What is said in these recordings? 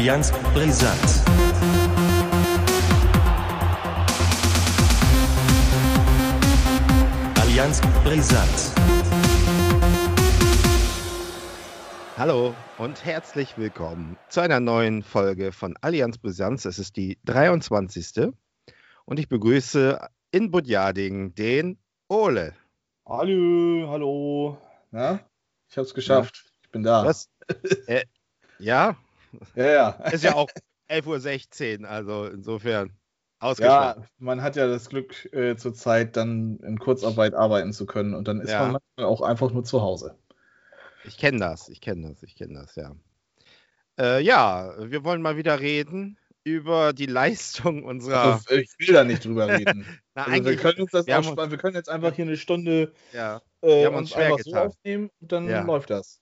Allianz Brisant. Allianz Brisant. Hallo und herzlich willkommen zu einer neuen Folge von Allianz Brisanz. Es ist die 23. Und ich begrüße in Budjading den Ole. Hallo, hallo. Na, ich hab's geschafft. Ja. Ich bin da. Was? äh, ja? Ja, ja. Ist ja auch 11.16 Uhr, also insofern ausgeschlafen. Ja, man hat ja das Glück, äh, zur Zeit dann in Kurzarbeit arbeiten zu können und dann ist ja. man manchmal auch einfach nur zu Hause. Ich kenne das, ich kenne das, ich kenne das, ja. Äh, ja, wir wollen mal wieder reden über die Leistung unserer. Also, ich will da nicht drüber reden. Na, also wir können uns das wir, uns, wir können jetzt einfach hier eine Stunde ja, äh, uns, uns einfach getan. so aufnehmen und dann ja. läuft das.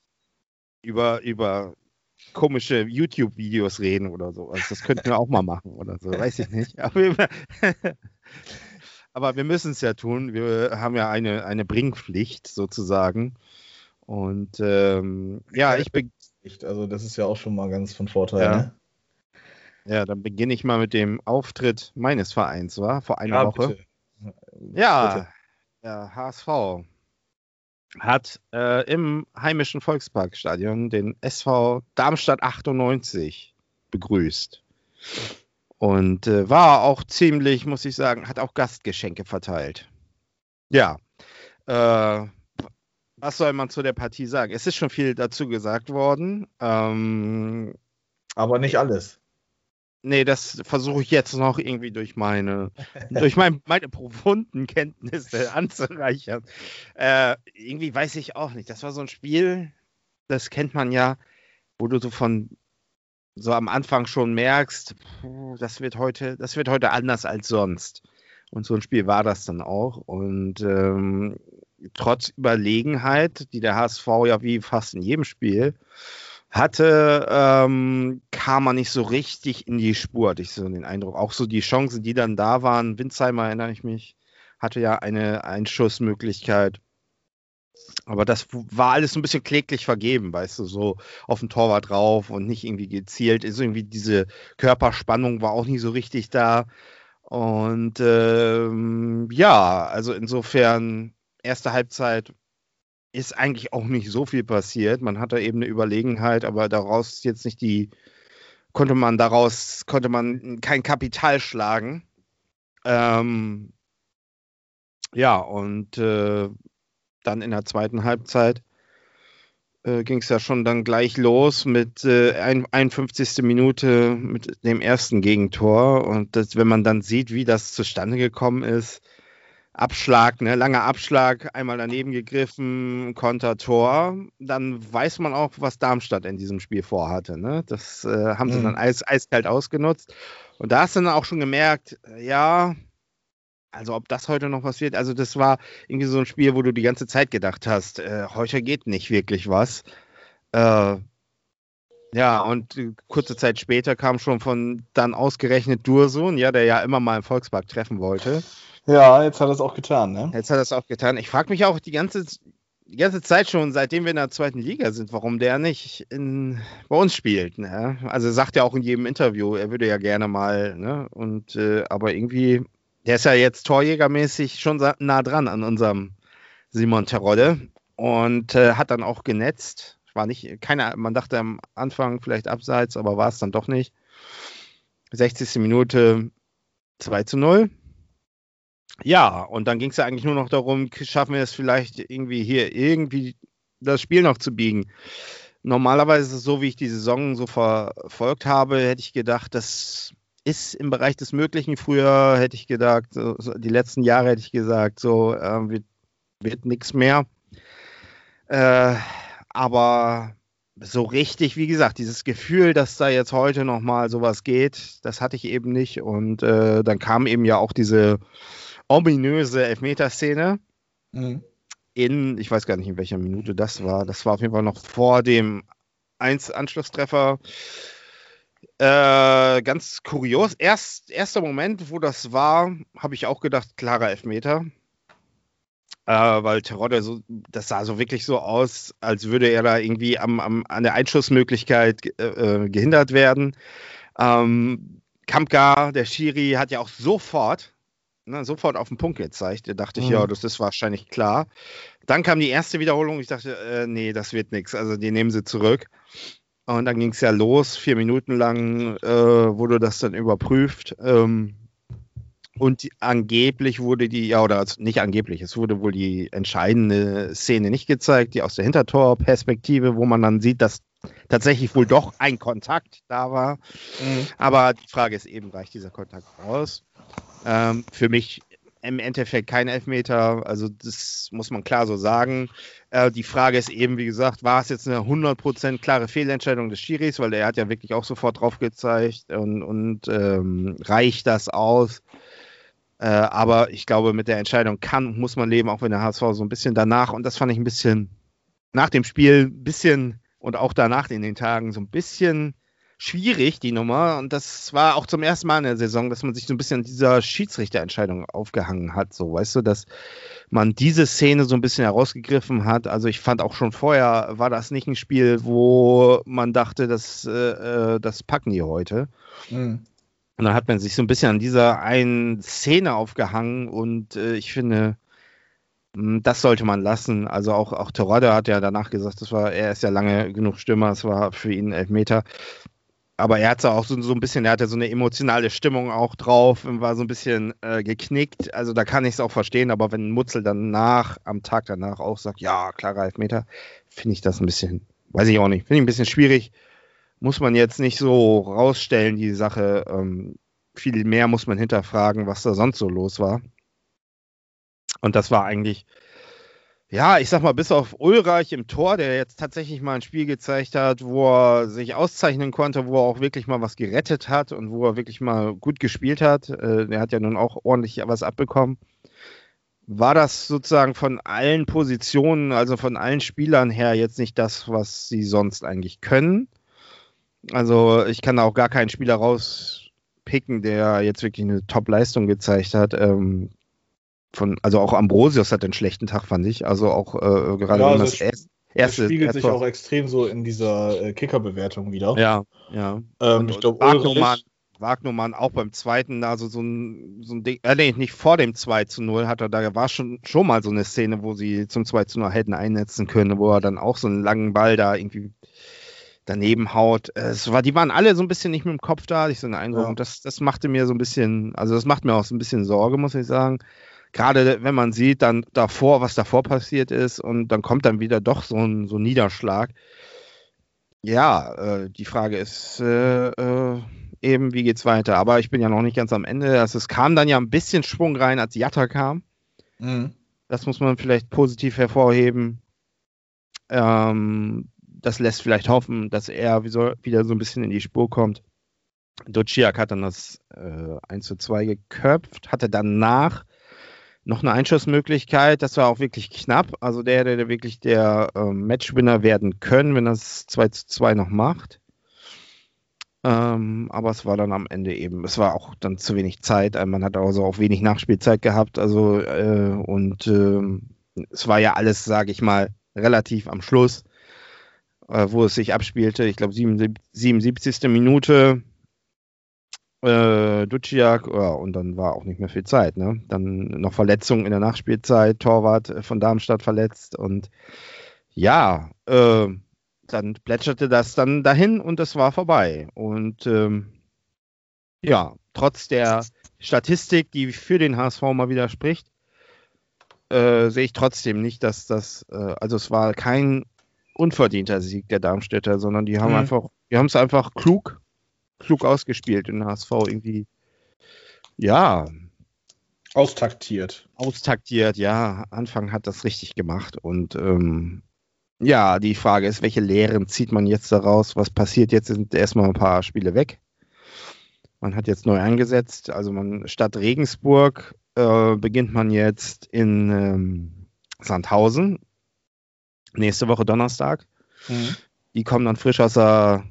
Über, über komische YouTube-Videos reden oder so. Also das könnten wir auch mal machen oder so, weiß ich nicht. Aber wir müssen es ja tun. Wir haben ja eine, eine Bringpflicht sozusagen. Und ähm, ja, ich bin. Also, das ist ja auch schon mal ganz von Vorteil. Ja, ne? ja dann beginne ich mal mit dem Auftritt meines Vereins, war vor einer ja, Woche. Bitte. Ja, bitte. der HSV hat äh, im heimischen Volksparkstadion den SV Darmstadt 98 begrüßt. Und äh, war auch ziemlich, muss ich sagen, hat auch Gastgeschenke verteilt. Ja, äh, was soll man zu der Partie sagen? Es ist schon viel dazu gesagt worden. Ähm, aber nicht alles. Nee, das versuche ich jetzt noch irgendwie durch meine, durch mein, meine profunden Kenntnisse anzureichern. Äh, irgendwie weiß ich auch nicht. Das war so ein Spiel, das kennt man ja, wo du so von so am Anfang schon merkst, das wird heute, das wird heute anders als sonst. Und so ein Spiel war das dann auch. Und ähm, trotz Überlegenheit, die der HSV ja wie fast in jedem Spiel hatte, ähm, kam man nicht so richtig in die Spur, hatte ich so den Eindruck. Auch so die Chancen, die dann da waren, Winzheimer erinnere ich mich, hatte ja eine Einschussmöglichkeit. Aber das war alles so ein bisschen kläglich vergeben, weißt du, so auf dem Torwart drauf und nicht irgendwie gezielt. Ist irgendwie diese Körperspannung war auch nicht so richtig da. Und ähm, ja, also insofern erste Halbzeit ist eigentlich auch nicht so viel passiert. Man hatte eben eine Überlegenheit, aber daraus jetzt nicht die, konnte man daraus, konnte man kein Kapital schlagen. Ähm, ja, und äh, dann in der zweiten Halbzeit äh, ging es ja schon dann gleich los mit äh, 51. Minute mit dem ersten Gegentor. Und das, wenn man dann sieht, wie das zustande gekommen ist, Abschlag, ne, langer Abschlag, einmal daneben gegriffen, Konter-Tor, dann weiß man auch, was Darmstadt in diesem Spiel vorhatte. Ne? Das äh, haben sie mhm. dann eis, eiskalt ausgenutzt. Und da hast du dann auch schon gemerkt, ja, also ob das heute noch was wird, also das war irgendwie so ein Spiel, wo du die ganze Zeit gedacht hast, äh, heute geht nicht wirklich was. Äh, ja, und äh, kurze Zeit später kam schon von dann ausgerechnet Dursun, ja, der ja immer mal im Volkspark treffen wollte. Ja, jetzt hat er es auch getan, ne? Jetzt hat er es auch getan. Ich frage mich auch die ganze, die ganze Zeit schon, seitdem wir in der zweiten Liga sind, warum der nicht in, bei uns spielt. Ne? Also sagt er auch in jedem Interview, er würde ja gerne mal, ne? Und äh, aber irgendwie, der ist ja jetzt torjägermäßig schon nah dran an unserem Simon Terodde und äh, hat dann auch genetzt. War nicht, keine, man dachte am Anfang vielleicht abseits, aber war es dann doch nicht. 60. Minute 2 zu 0. Ja, und dann ging es ja eigentlich nur noch darum, schaffen wir es vielleicht irgendwie hier irgendwie das Spiel noch zu biegen. Normalerweise, so wie ich die Saison so verfolgt habe, hätte ich gedacht, das ist im Bereich des Möglichen. Früher hätte ich gedacht, so, die letzten Jahre hätte ich gesagt, so äh, wird, wird nichts mehr. Äh, aber so richtig, wie gesagt, dieses Gefühl, dass da jetzt heute nochmal sowas geht, das hatte ich eben nicht. Und äh, dann kam eben ja auch diese ominöse Elfmeterszene. Mhm. In, ich weiß gar nicht, in welcher Minute das war. Das war auf jeden Fall noch vor dem 1 Anschlusstreffer. Äh, ganz kurios. Erst, erster Moment, wo das war, habe ich auch gedacht, klarer Elfmeter. Äh, weil Terodde so, das sah so wirklich so aus, als würde er da irgendwie am, am an der Einschussmöglichkeit äh, äh, gehindert werden. Ähm, Kampgar, der Schiri, hat ja auch sofort, ne, sofort auf den Punkt gezeigt. Da dachte ich, Mhm. ja, das ist wahrscheinlich klar. Dann kam die erste Wiederholung. Ich dachte, äh, nee, das wird nichts. Also die nehmen sie zurück. Und dann ging es ja los. Vier Minuten lang äh, wurde das dann überprüft. Ähm, und die, angeblich wurde die, ja, oder nicht angeblich, es wurde wohl die entscheidende Szene nicht gezeigt, die aus der Hintertorperspektive, wo man dann sieht, dass tatsächlich wohl doch ein Kontakt da war. Mhm. Aber die Frage ist eben, reicht dieser Kontakt aus? Ähm, für mich im Endeffekt kein Elfmeter, also das muss man klar so sagen. Äh, die Frage ist eben, wie gesagt, war es jetzt eine 100% klare Fehlentscheidung des Schiris, weil er hat ja wirklich auch sofort drauf gezeigt und, und ähm, reicht das aus? Äh, aber ich glaube, mit der Entscheidung kann, muss man leben, auch wenn der HSV so ein bisschen danach, und das fand ich ein bisschen nach dem Spiel, ein bisschen und auch danach in den Tagen so ein bisschen schwierig, die Nummer. Und das war auch zum ersten Mal in der Saison, dass man sich so ein bisschen an dieser Schiedsrichterentscheidung aufgehangen hat. So, weißt du, dass man diese Szene so ein bisschen herausgegriffen hat. Also ich fand auch schon vorher war das nicht ein Spiel, wo man dachte, das, äh, äh, das packen die heute. Mhm. Und dann hat man sich so ein bisschen an dieser einen Szene aufgehangen und äh, ich finde, mh, das sollte man lassen. Also auch, auch Terodde hat ja danach gesagt, das war, er ist ja lange genug Stürmer, es war für ihn Elfmeter. Aber er hatte auch so, so ein bisschen, er hatte so eine emotionale Stimmung auch drauf und war so ein bisschen äh, geknickt. Also da kann ich es auch verstehen, aber wenn Mutzel danach, am Tag danach auch sagt, ja, klarer Elfmeter, finde ich das ein bisschen, weiß ich auch nicht, finde ich ein bisschen schwierig muss man jetzt nicht so rausstellen, die Sache. Ähm, viel mehr muss man hinterfragen, was da sonst so los war. Und das war eigentlich, ja, ich sag mal, bis auf Ulreich im Tor, der jetzt tatsächlich mal ein Spiel gezeigt hat, wo er sich auszeichnen konnte, wo er auch wirklich mal was gerettet hat und wo er wirklich mal gut gespielt hat. Äh, der hat ja nun auch ordentlich was abbekommen. War das sozusagen von allen Positionen, also von allen Spielern her, jetzt nicht das, was sie sonst eigentlich können? Also ich kann da auch gar keinen Spieler rauspicken, der jetzt wirklich eine Top-Leistung gezeigt hat. Ähm, von, also auch Ambrosius hat einen schlechten Tag, fand ich. Also auch äh, gerade Ja, wenn also das erste, Das spiegelt sich auch extrem so in dieser äh, Kicker-Bewertung wieder. Ja, ja. Ähm, Und- ich glaube, Wagnermann, Wagnermann auch beim zweiten, also so ein, so ein Ding, äh, nee, nicht vor dem 2 zu 0 hat er, da war schon, schon mal so eine Szene, wo sie zum 2 zu 0 hätten einnetzen können, wo er dann auch so einen langen Ball da irgendwie daneben haut. Äh, Es war, die waren alle so ein bisschen nicht mit dem Kopf da, ich so einen Eindruck. Ja. Und das, das machte mir so ein bisschen, also das macht mir auch so ein bisschen Sorge, muss ich sagen. Gerade wenn man sieht, dann davor, was davor passiert ist, und dann kommt dann wieder doch so ein, so ein Niederschlag. Ja, äh, die Frage ist äh, äh, eben, wie geht's weiter? Aber ich bin ja noch nicht ganz am Ende. Also es kam dann ja ein bisschen Schwung rein, als Jatta kam. Mhm. Das muss man vielleicht positiv hervorheben. Ähm, das lässt vielleicht hoffen, dass er wieder so ein bisschen in die Spur kommt. Duciak hat dann das äh, 1 zu 2 geköpft, hatte danach noch eine Einschussmöglichkeit. Das war auch wirklich knapp. Also der hätte wirklich der ähm, Matchwinner werden können, wenn es 2 zu 2 noch macht. Ähm, aber es war dann am Ende eben, es war auch dann zu wenig Zeit. Äh, Man hat also auch wenig Nachspielzeit gehabt. Also äh, und ähm, es war ja alles, sage ich mal, relativ am Schluss, äh, wo es sich abspielte. Ich glaube, 77. Minute. Äh, Duciak, ja, und dann war auch nicht mehr viel Zeit. Ne? Dann noch Verletzungen in der Nachspielzeit, Torwart äh, von Darmstadt verletzt und ja, äh, dann plätscherte das dann dahin und es war vorbei. Und ähm, ja, trotz der Statistik, die für den HSV mal wieder spricht, äh, sehe ich trotzdem nicht, dass das, äh, also es war kein unverdienter Sieg der Darmstädter, sondern die haben Mhm. einfach, die haben es einfach klug, klug ausgespielt in HSV irgendwie, ja, Austaktiert. austaktiert, ja, Anfang hat das richtig gemacht und ähm, ja, die Frage ist, welche Lehren zieht man jetzt daraus? Was passiert jetzt? Sind erstmal ein paar Spiele weg. Man hat jetzt neu eingesetzt, also man statt Regensburg äh, beginnt man jetzt in ähm, Sandhausen. Nächste Woche Donnerstag. Mhm. Die kommen dann frisch aus der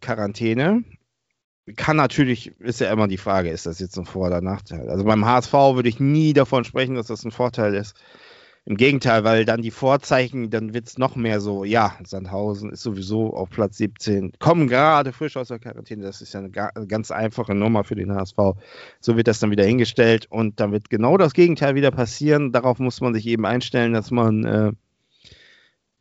Quarantäne. Kann natürlich, ist ja immer die Frage, ist das jetzt ein Vor- oder Nachteil? Also beim HSV würde ich nie davon sprechen, dass das ein Vorteil ist. Im Gegenteil, weil dann die Vorzeichen, dann wird es noch mehr so, ja, Sandhausen ist sowieso auf Platz 17, kommen gerade frisch aus der Quarantäne, das ist ja eine ganz einfache Nummer für den HSV. So wird das dann wieder hingestellt und dann wird genau das Gegenteil wieder passieren. Darauf muss man sich eben einstellen, dass man äh,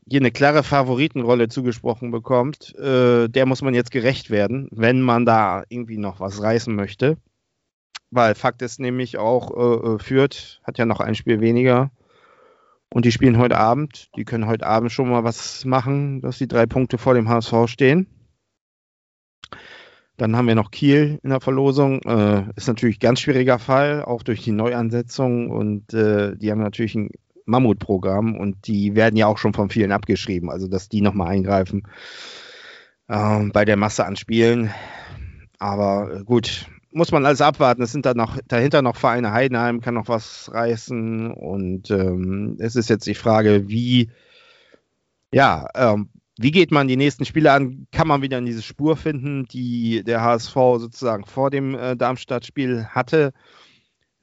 hier eine klare Favoritenrolle zugesprochen bekommt. Äh, der muss man jetzt gerecht werden, wenn man da irgendwie noch was reißen möchte. Weil Fakt ist nämlich auch, äh, äh Fürth hat ja noch ein Spiel weniger und die spielen heute Abend. Die können heute Abend schon mal was machen, dass die drei Punkte vor dem HSV stehen. Dann haben wir noch Kiel in der Verlosung. Äh, ist natürlich ein ganz schwieriger Fall, auch durch die Neuansetzung. Und äh, die haben natürlich ein Mammutprogramm und die werden ja auch schon von vielen abgeschrieben. Also, dass die nochmal eingreifen äh, bei der Masse an Spielen. Aber äh, gut, muss man alles abwarten. Es sind da noch dahinter noch Vereine. Heidenheim kann noch was reißen. Und ähm, es ist jetzt die Frage, wie, ja, ähm, wie geht man die nächsten Spiele an? Kann man wieder in diese Spur finden, die der HSV sozusagen vor dem äh, Darmstadt-Spiel hatte?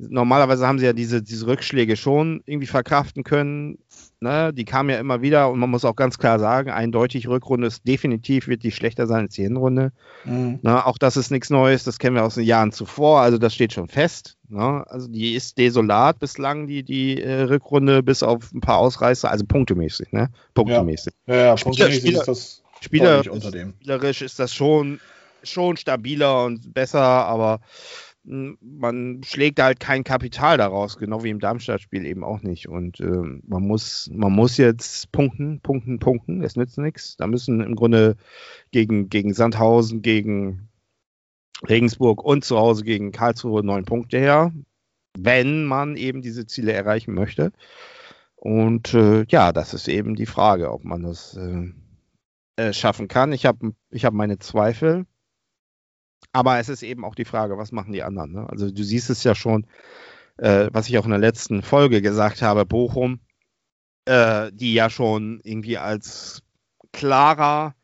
Normalerweise haben sie ja diese, diese Rückschläge schon irgendwie verkraften können. Ne? Die kamen ja immer wieder und man muss auch ganz klar sagen, eindeutig Rückrunde ist definitiv, wird die schlechter sein als die Hinrunde. Mhm. Ne? Auch das ist nichts Neues, das kennen wir aus den Jahren zuvor, also das steht schon fest. Ne? Also die ist desolat bislang, die, die äh, Rückrunde, bis auf ein paar Ausreißer, also punktemäßig. Ne? Punktemäßig. Ja, ja, ja punktemäßig Spieler, ist das Spieler, unter dem. Spielerisch ist das schon, schon stabiler und besser, aber man schlägt halt kein Kapital daraus, genau wie im Darmstadt-Spiel eben auch nicht. Und äh, man, muss, man muss jetzt punkten, punkten, punkten. Es nützt nichts. Da müssen im Grunde gegen, gegen Sandhausen, gegen Regensburg und zu Hause gegen Karlsruhe neun Punkte her, wenn man eben diese Ziele erreichen möchte. Und äh, ja, das ist eben die Frage, ob man das äh, äh schaffen kann. Ich habe ich hab meine Zweifel. Aber es ist eben auch die Frage, was machen die anderen? Ne? Also du siehst es ja schon, äh, was ich auch in der letzten Folge gesagt habe, Bochum, äh, die ja schon irgendwie als klarer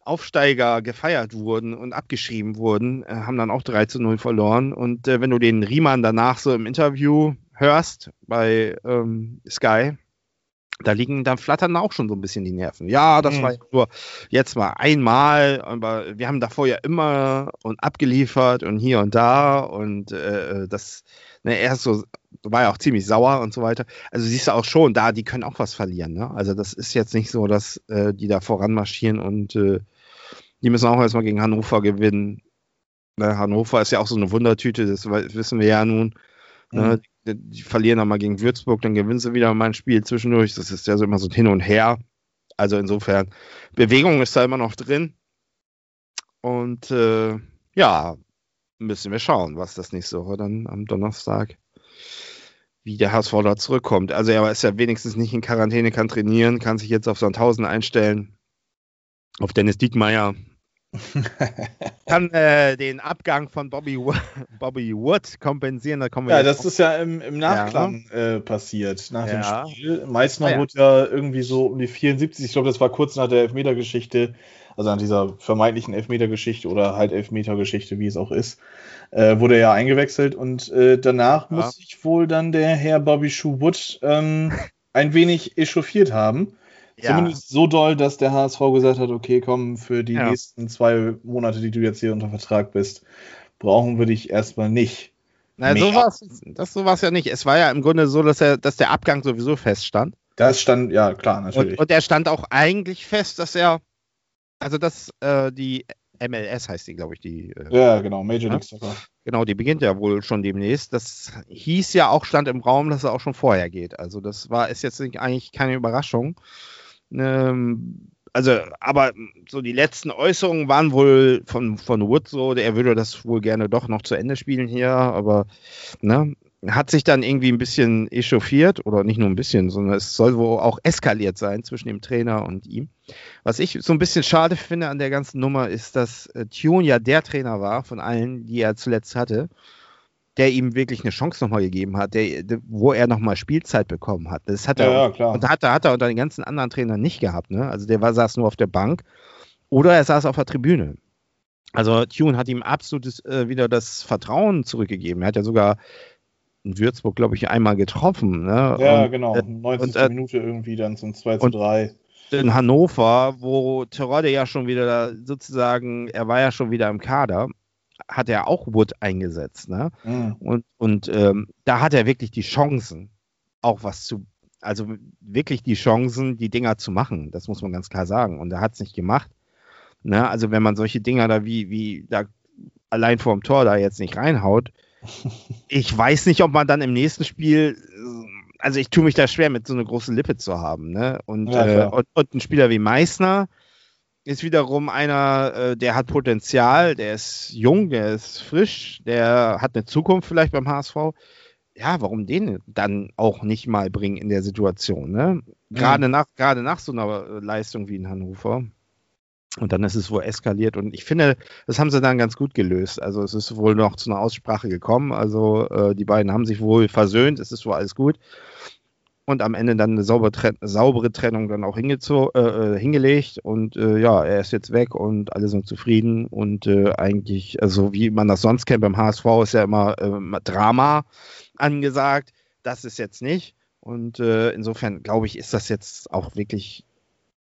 Aufsteiger gefeiert wurden und abgeschrieben wurden, äh, haben dann auch 3 zu 0 verloren. Und äh, wenn du den Riemann danach so im Interview hörst bei ähm, Sky, da liegen, dann flattern auch schon so ein bisschen die Nerven. Ja, das mhm. war nur jetzt mal einmal, aber wir haben davor ja immer und abgeliefert und hier und da und äh, das, ne, er ist so, war ja auch ziemlich sauer und so weiter. Also siehst du auch schon, da, die können auch was verlieren, ne? Also das ist jetzt nicht so, dass äh, die da voranmarschieren und äh, die müssen auch erstmal gegen Hannover gewinnen. Ne, Hannover ist ja auch so eine Wundertüte, das wissen wir ja nun. Ne? Mhm. Die verlieren dann mal gegen Würzburg, dann gewinnen sie wieder mal ein Spiel zwischendurch. Das ist ja so immer so hin und her. Also insofern, Bewegung ist da immer noch drin. Und äh, ja, müssen wir schauen, was das nächste Woche dann am Donnerstag, wie der HSV da zurückkommt. Also er ist ja wenigstens nicht in Quarantäne, kann trainieren, kann sich jetzt auf Sandhausen einstellen. Auf Dennis Diekmeyer, kann äh, den Abgang von Bobby, Bobby Wood kompensieren. Da kommen wir ja, das ist ja im, im Nachklang ja. Äh, passiert, nach ja. dem Spiel. Meistens ah, ja. wurde ja irgendwie so um die 74, ich glaube, das war kurz nach der Elfmetergeschichte, also an dieser vermeintlichen Elfmetergeschichte oder halt Elfmetergeschichte, wie es auch ist, äh, wurde er ja eingewechselt und äh, danach muss sich wohl dann der Herr Bobby Shoe Wood ähm, ein wenig echauffiert haben. Ja. Zumindest so doll, dass der HSV gesagt hat, okay, komm, für die ja. nächsten zwei Monate, die du jetzt hier unter Vertrag bist, brauchen wir dich erstmal nicht. Na, so war das so ja nicht. Es war ja im Grunde so, dass, er, dass der Abgang sowieso feststand. Das stand, ja, klar, natürlich. Und, und er stand auch eigentlich fest, dass er, also dass äh, die MLS heißt die, glaube ich, die. Äh, ja, genau, Major League Soccer. Genau, die beginnt ja wohl schon demnächst. Das hieß ja auch, stand im Raum, dass er auch schon vorher geht. Also das war, ist jetzt eigentlich keine Überraschung. Ähm, also, aber so die letzten Äußerungen waren wohl von, von Wood so, er würde das wohl gerne doch noch zu Ende spielen hier, aber ne, hat sich dann irgendwie ein bisschen echauffiert oder nicht nur ein bisschen, sondern es soll wohl auch eskaliert sein zwischen dem Trainer und ihm. Was ich so ein bisschen schade finde an der ganzen Nummer ist, dass äh, Tune ja der Trainer war von allen, die er zuletzt hatte der ihm wirklich eine Chance nochmal gegeben hat, der, wo er nochmal Spielzeit bekommen hat. Das hat er, ja, klar. Und hat, hat er unter den ganzen anderen Trainern nicht gehabt. Ne? Also der war, saß nur auf der Bank oder er saß auf der Tribüne. Also Tune hat ihm absolut äh, wieder das Vertrauen zurückgegeben. Er hat ja sogar in Würzburg, glaube ich, einmal getroffen. Ne? Ja, und, genau. 90. Äh, Minute irgendwie dann zum 2 zu 3. In Hannover, wo Terodde ja schon wieder sozusagen, er war ja schon wieder im Kader, hat er auch Wood eingesetzt. Ne? Mhm. Und, und ähm, da hat er wirklich die Chancen, auch was zu, also wirklich die Chancen, die Dinger zu machen. Das muss man ganz klar sagen. Und er hat es nicht gemacht. Ne? Also wenn man solche Dinger da wie, wie da allein vorm Tor da jetzt nicht reinhaut, ich weiß nicht, ob man dann im nächsten Spiel, also ich tue mich da schwer, mit so einer großen Lippe zu haben. Ne? Und, ja, äh, und, und, ein Spieler wie Meißner ist wiederum einer, äh, der hat Potenzial, der ist jung, der ist frisch, der hat eine Zukunft vielleicht beim HSV. Ja, warum den dann auch nicht mal bringen in der Situation? Ne? Gerade, mhm. nach, gerade nach so einer Leistung wie in Hannover. Und dann ist es wohl eskaliert und ich finde, das haben sie dann ganz gut gelöst. Also es ist wohl noch zu einer Aussprache gekommen. Also äh, die beiden haben sich wohl versöhnt, es ist wohl alles gut. Und am Ende dann eine saubere, Tren saubere Trennung dann auch äh, äh, hingelegt. Und äh, ja, er ist jetzt weg und alle sind zufrieden. Und äh, eigentlich, also wie man das sonst kennt beim HSV, ist ja immer ähm, Drama angesagt. Das ist jetzt nicht. Und äh, insofern glaube ich, ist das jetzt auch wirklich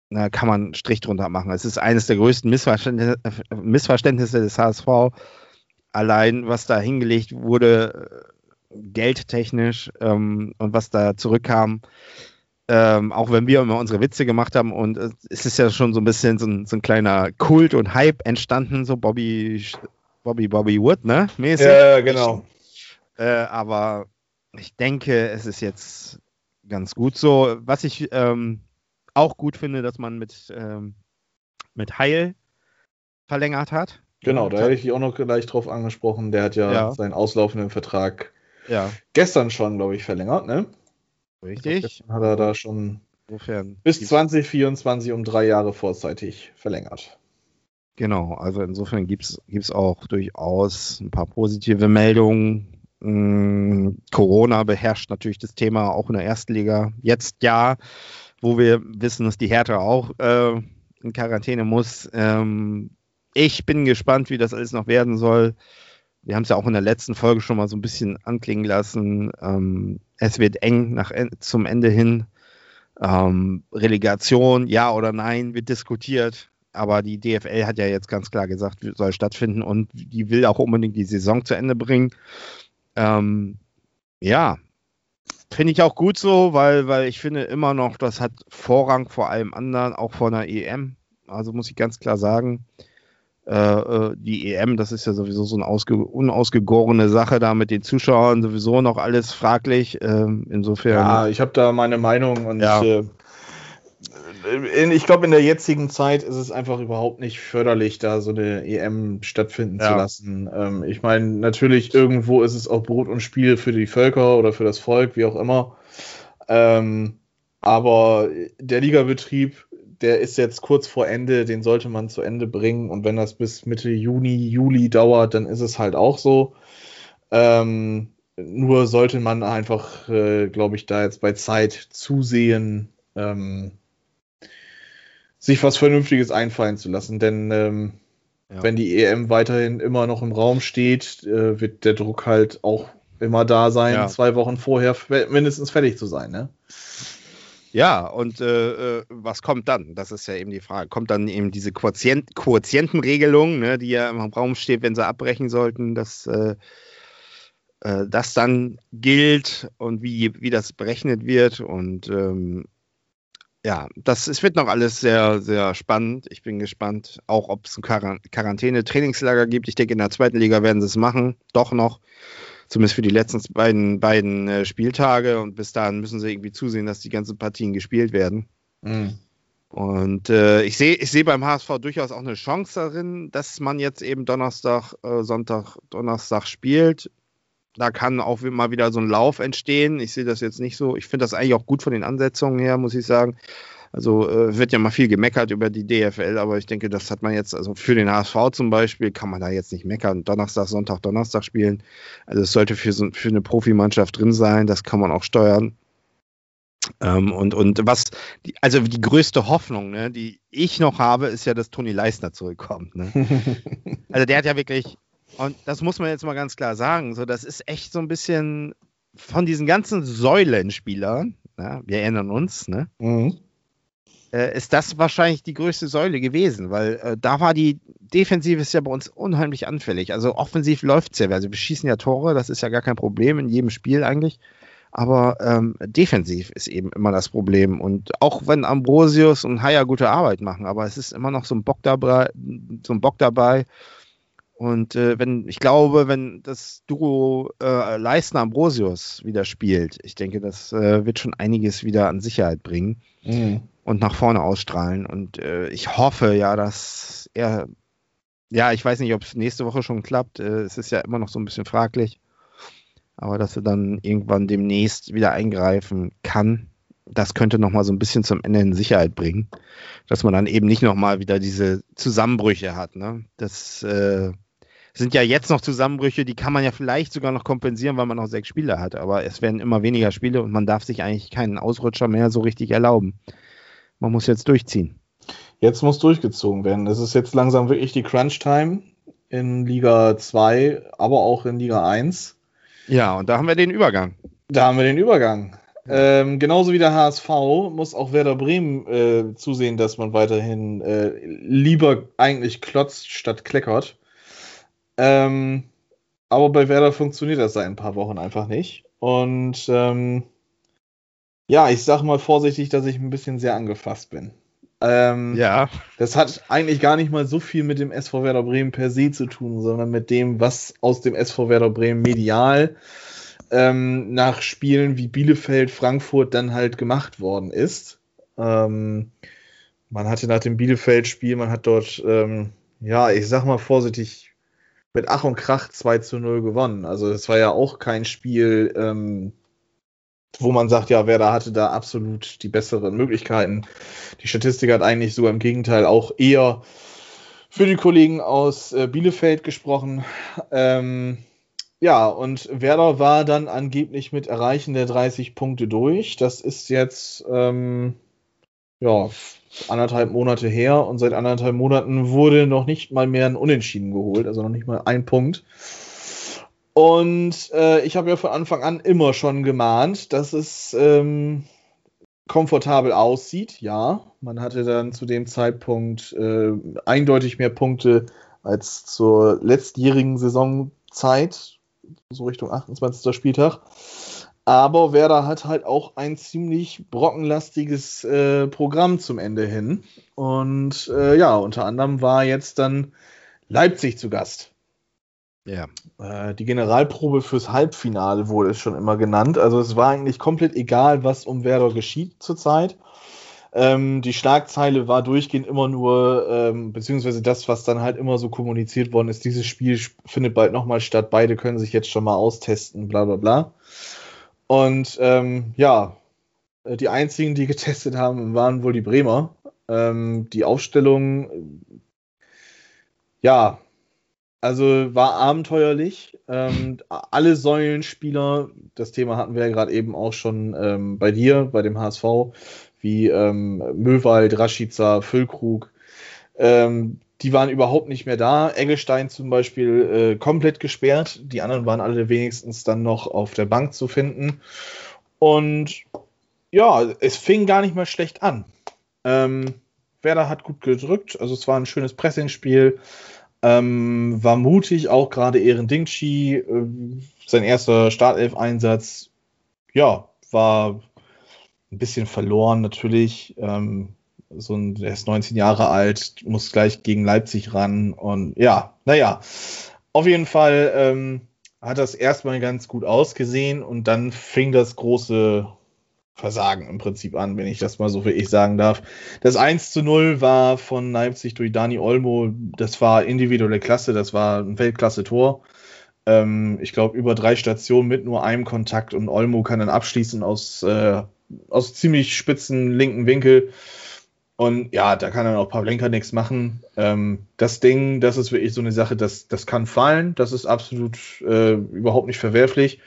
na, kann man einen Strich drunter machen. Es ist eines der größten Missverständnisse, Missverständnisse des HSV. Allein, was da hingelegt wurde, äh, geldtechnisch ähm, und was da zurückkam, ähm, auch wenn wir immer unsere Witze gemacht haben und es ist ja schon so ein bisschen so ein, so ein kleiner Kult und Hype entstanden, so Bobby, Bobby, Bobby Wood, ne? Mäßig. Ja, genau. Äh, aber ich denke, es ist jetzt ganz gut so. Was ich ähm, auch gut finde, dass man mit, ähm, mit Heil verlängert hat. Genau, da hätte ich auch noch gleich drauf angesprochen. Der hat ja, ja. seinen auslaufenden Vertrag ja. gestern schon, glaube ich, verlängert, ne? Richtig. Glaub, hat er da schon Insofern bis 2024 um drei Jahre vorzeitig verlängert. Genau, also insofern gibt es auch durchaus ein paar positive Meldungen. Hm, Corona beherrscht natürlich das Thema auch in der ersten Liga. Jetzt ja, wo wir wissen, dass die Hertha auch äh, in Quarantäne muss. Ähm, ich bin gespannt, wie das alles noch werden soll. Wir haben es ja auch in der letzten Folge schon mal so ein bisschen anklingen lassen. Ähm, es wird eng nach, zum Ende hin. Ähm, Relegation, ja oder nein, wird diskutiert. Aber die DFL hat ja jetzt ganz klar gesagt, soll stattfinden und die will auch unbedingt die Saison zu Ende bringen. Ähm, ja, Finde ich auch gut so, weil, weil ich finde immer noch, das hat Vorrang vor allem anderen, auch vor einer EM. Also muss ich ganz klar sagen, äh, äh die EM, das ist ja sowieso so eine unausgegorene Sache da mit den Zuschauern, sowieso noch alles fraglich. Äh, insofern. Ja, ich habe da meine Meinung und ja. äh, ich glaube, in der jetzigen Zeit ist es einfach überhaupt nicht förderlich, da so eine EM stattfinden ja. zu lassen. Ähm, ich meine, natürlich irgendwo ist es auch Brot und Spiel für die Völker oder für das Volk, wie auch immer. Ähm, aber der Ligabetrieb, der ist jetzt kurz vor Ende, den sollte man zu Ende bringen. Und wenn das bis Mitte Juni, Juli dauert, dann ist es halt auch so. Ähm, nur sollte man einfach, äh, glaube ich, da jetzt bei Zeit zusehen, ähm, sich was Vernünftiges einfallen zu lassen. Denn ähm, ja. wenn die EM weiterhin immer noch im Raum steht, äh, wird der Druck halt auch immer da sein, ja. zwei Wochen vorher mindestens fertig zu sein. Ne? Ja, und äh, äh, was kommt dann? Das ist ja eben die Frage. Kommt dann eben diese Quotient Quotientenregelung, ne, die ja im Raum steht, wenn sie abbrechen sollten, dass äh, äh, das dann gilt und wie, wie das berechnet wird. Und ähm, ja, das es wird noch alles sehr, sehr spannend. Ich bin gespannt, auch ob es ein Quarantäne-Trainingslager gibt. Ich denke, in der zweiten Liga werden sie es machen, doch noch. Zumindest für die letzten beiden, beiden äh, Spieltage. Und bis dahin müssen sie irgendwie zusehen, dass die ganzen Partien gespielt werden. Mhm. Und äh, ich sehe ich seh beim HSV durchaus auch eine Chance darin, dass man jetzt eben Donnerstag, äh, Sonntag, Donnerstag spielt da kann auch mal wieder so ein Lauf entstehen. Ich sehe das jetzt nicht so. Ich finde das eigentlich auch gut von den Ansetzungen her, muss ich sagen. Also äh, wird ja mal viel gemeckert über die DFL, aber ich denke, das hat man jetzt, also für den HSV zum Beispiel, kann man da jetzt nicht meckern. Donnerstag, Sonntag, Donnerstag spielen. Also es sollte für, so, für eine Profimannschaft drin sein, das kann man auch steuern. Ähm, und, und was, die, also die größte Hoffnung, ne, die ich noch habe, ist ja, dass Toni Leisner zurückkommt. Ne? also der hat ja wirklich und das muss man jetzt mal ganz klar sagen. So, das ist echt so ein bisschen von diesen ganzen Säulenspielern, ja, wir erinnern uns, ne? Mhm. Äh, ist das wahrscheinlich die größte Säule gewesen, weil äh, da war die Defensive ist ja bei uns unheimlich anfällig. Also offensiv läuft es ja, also wir schießen ja Tore, das ist ja gar kein Problem in jedem Spiel eigentlich. Aber ähm, defensiv ist eben immer das Problem. Und auch wenn Ambrosius und Haya gute Arbeit machen, aber es ist immer noch so ein Bock dabei, so ein Bock dabei und äh, wenn, ich glaube, wenn das Duo äh, Leistner Ambrosius wieder spielt, ich denke, das äh, wird schon einiges wieder an Sicherheit bringen mhm. Und nach vorne ausstrahlen. Und äh, ich hoffe ja, dass er, ja, ich weiß nicht, ob es nächste Woche schon klappt. Äh, es ist ja immer noch so ein bisschen fraglich. Aber dass er dann irgendwann demnächst wieder eingreifen kann, das könnte nochmal so ein bisschen zum Ende in Sicherheit bringen. Dass man dann eben nicht nochmal wieder diese Zusammenbrüche hat. Ne? Das äh, sind ja jetzt noch Zusammenbrüche, die kann man ja vielleicht sogar noch kompensieren, weil man noch sechs Spiele hat. Aber es werden immer weniger Spiele und man darf sich eigentlich keinen Ausrutscher mehr so richtig erlauben. Man muss jetzt durchziehen. Jetzt muss durchgezogen werden. Es ist jetzt langsam wirklich die Crunch-Time in Liga 2, aber auch in Liga 1. Ja, und da haben wir den Übergang. Da haben wir den Übergang. Ähm, genauso wie der HSV muss auch Werder Bremen äh, zusehen, dass man weiterhin äh, lieber eigentlich klotzt statt kleckert. Ähm, aber bei Werder funktioniert das seit ein paar Wochen einfach nicht. Und ähm, ja, ich sag mal vorsichtig, dass ich ein bisschen sehr angefasst bin. Ähm, ja. Das hat eigentlich gar nicht mal so viel mit dem SV Werder Bremen per se zu tun, sondern mit dem, was aus dem SV Werder Bremen medial ähm, nach Spielen wie Bielefeld, Frankfurt dann halt gemacht worden ist. Ähm, man hatte nach dem Bielefeld-Spiel, man hat dort, ähm, ja, ich sag mal vorsichtig, mit Ach und Krach 2 zu 0 gewonnen. Also es war ja auch kein Spiel, ähm, wo man sagt, ja, wer da hatte da absolut die besseren Möglichkeiten. Die Statistik hat eigentlich sogar im Gegenteil auch eher für die Kollegen aus äh, Bielefeld gesprochen. Ähm, ja, und Werder war dann angeblich mit Erreichen der 30 Punkte durch. Das ist jetzt ähm, ja, anderthalb Monate her und seit anderthalb Monaten wurde noch nicht mal mehr ein Unentschieden geholt, also noch nicht mal ein Punkt. Und äh, ich habe ja von Anfang an immer schon gemahnt, dass es ähm, komfortabel aussieht. Ja, man hatte dann zu dem Zeitpunkt äh, eindeutig mehr Punkte als zur letztjährigen Saisonzeit, so Richtung 28. Spieltag. Aber Werder hat halt auch ein ziemlich brockenlastiges äh, Programm zum Ende hin. Und äh, ja, unter anderem war jetzt dann Leipzig zu Gast. Ja. Äh, die Generalprobe fürs Halbfinale wurde es schon immer genannt. Also es war eigentlich komplett egal, was um Werder geschieht zurzeit. Ähm, die Schlagzeile war durchgehend immer nur, ähm, beziehungsweise das, was dann halt immer so kommuniziert worden ist, dieses Spiel findet bald nochmal statt, beide können sich jetzt schon mal austesten, bla bla bla. Und ähm, ja, äh, die einzigen, die getestet haben, waren wohl die Bremer. Ähm, die Aufstellung, ja, also war abenteuerlich. Ähm, alle Säulenspieler, das Thema hatten wir ja gerade eben auch schon ähm, bei dir, bei dem HSV, wie ähm, Möwald, Rashica, Füllkrug. Ähm, die waren überhaupt nicht mehr da. Engelstein zum Beispiel äh, komplett gesperrt. Die anderen waren alle wenigstens dann noch auf der Bank zu finden. Und ja, es fing gar nicht mal schlecht an. Ähm, Werder hat gut gedrückt. Also es war ein schönes Pressingspiel. Ähm, war mutig, auch gerade Ehren Dingchi. Äh, sein erster Startelf-Einsatz, ja, war ein bisschen verloren natürlich. Ähm, so ein, der ist 19 Jahre alt, muss gleich gegen Leipzig ran und ja, naja, auf jeden Fall ähm, hat das erstmal ganz gut ausgesehen und dann fing das große Versagen im Prinzip an, wenn ich das mal so für ich sagen darf. Das 1 zu 0 war von Leipzig durch Dani Olmo, das war individuelle Klasse, das war ein Weltklasse-Tor. Ähm, ich glaube, über drei Stationen mit nur einem Kontakt und Olmo kann dann abschließen aus, äh, aus ziemlich spitzen linken Winkel. Und ja, da kann dann auch Pavlenka nichts machen. Ähm, das Ding, das ist wirklich so eine Sache, das, das kann fallen. Das ist absolut äh, überhaupt nicht verwerflich.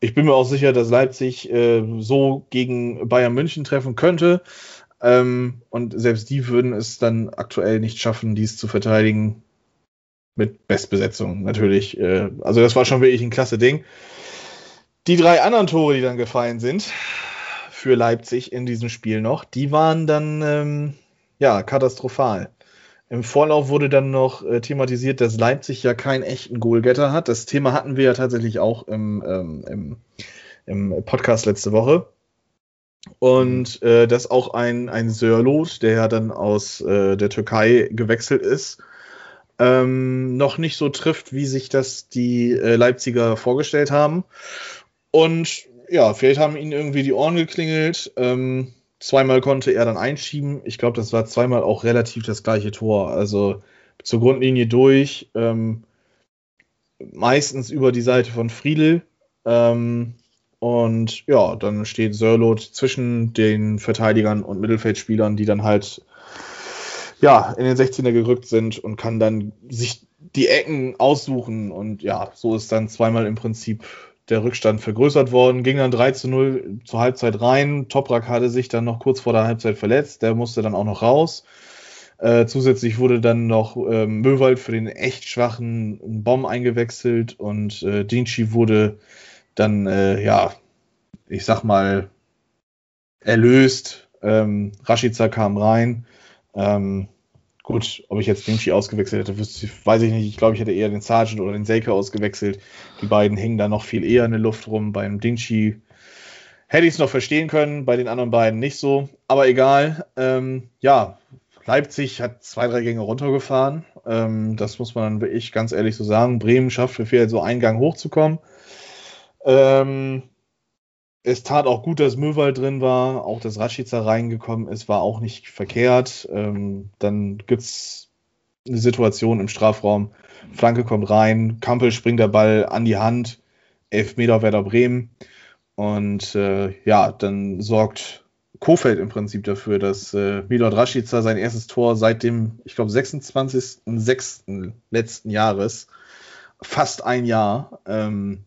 Ich bin mir auch sicher, dass Leipzig äh, so gegen Bayern München treffen könnte. Ähm, und selbst die würden es dann aktuell nicht schaffen, dies zu verteidigen. Mit Bestbesetzung natürlich. Äh, also das war schon wirklich ein klasse Ding. Die drei anderen Tore, die dann gefallen sind für Leipzig in diesem Spiel noch, die waren dann ähm, ja katastrophal. Im Vorlauf wurde dann noch äh, thematisiert, dass Leipzig ja keinen echten Goalgetter hat. Das Thema hatten wir ja tatsächlich auch im, ähm, im, im Podcast letzte Woche. Und äh, dass auch ein, ein Sörlot, der ja dann aus äh, der Türkei gewechselt ist, ähm, noch nicht so trifft, wie sich das die äh, Leipziger vorgestellt haben. Und ja, vielleicht haben ihnen irgendwie die Ohren geklingelt. Ähm, zweimal konnte er dann einschieben. Ich glaube, das war zweimal auch relativ das gleiche Tor. Also zur Grundlinie durch. Ähm, meistens über die Seite von Friedel. Ähm, und ja, dann steht Sörlot zwischen den Verteidigern und Mittelfeldspielern, die dann halt ja, in den 16er gerückt sind und kann dann sich die Ecken aussuchen. Und ja, so ist dann zweimal im Prinzip der Rückstand vergrößert worden. Ging dann 3 zu 0 zur Halbzeit rein. Toprak hatte sich dann noch kurz vor der Halbzeit verletzt. Der musste dann auch noch raus. Äh, zusätzlich wurde dann noch äh, Möwald für den echt schwachen Bomb eingewechselt und äh, Dinci wurde dann, äh, ja, ich sag mal, erlöst. Ähm, Rashica kam rein. Ähm, gut, ob ich jetzt Dinci ausgewechselt hätte, weiß ich nicht. Ich glaube, ich hätte eher den Sergeant oder den Seike ausgewechselt. Die beiden hängen da noch viel eher in der Luft rum. Beim Dinci hätte ich es noch verstehen können, bei den anderen beiden nicht so. Aber egal. Ähm, ja, Leipzig hat zwei, drei Gänge runtergefahren. Ähm, das muss man dann wirklich ganz ehrlich so sagen. Bremen schafft für viel so einen Gang hochzukommen. Ähm, es tat auch gut, dass Möwald drin war, auch dass Rashica reingekommen ist, war auch nicht verkehrt. Ähm, dann gibt es eine Situation im Strafraum, Flanke kommt rein, Kampel springt der Ball an die Hand, Elfmeter Werder Bremen. Und äh, ja, dann sorgt Kofeld im Prinzip dafür, dass äh, Milot Rashica sein erstes Tor seit dem, ich glaube, 26.06. letzten Jahres, fast ein Jahr, ähm,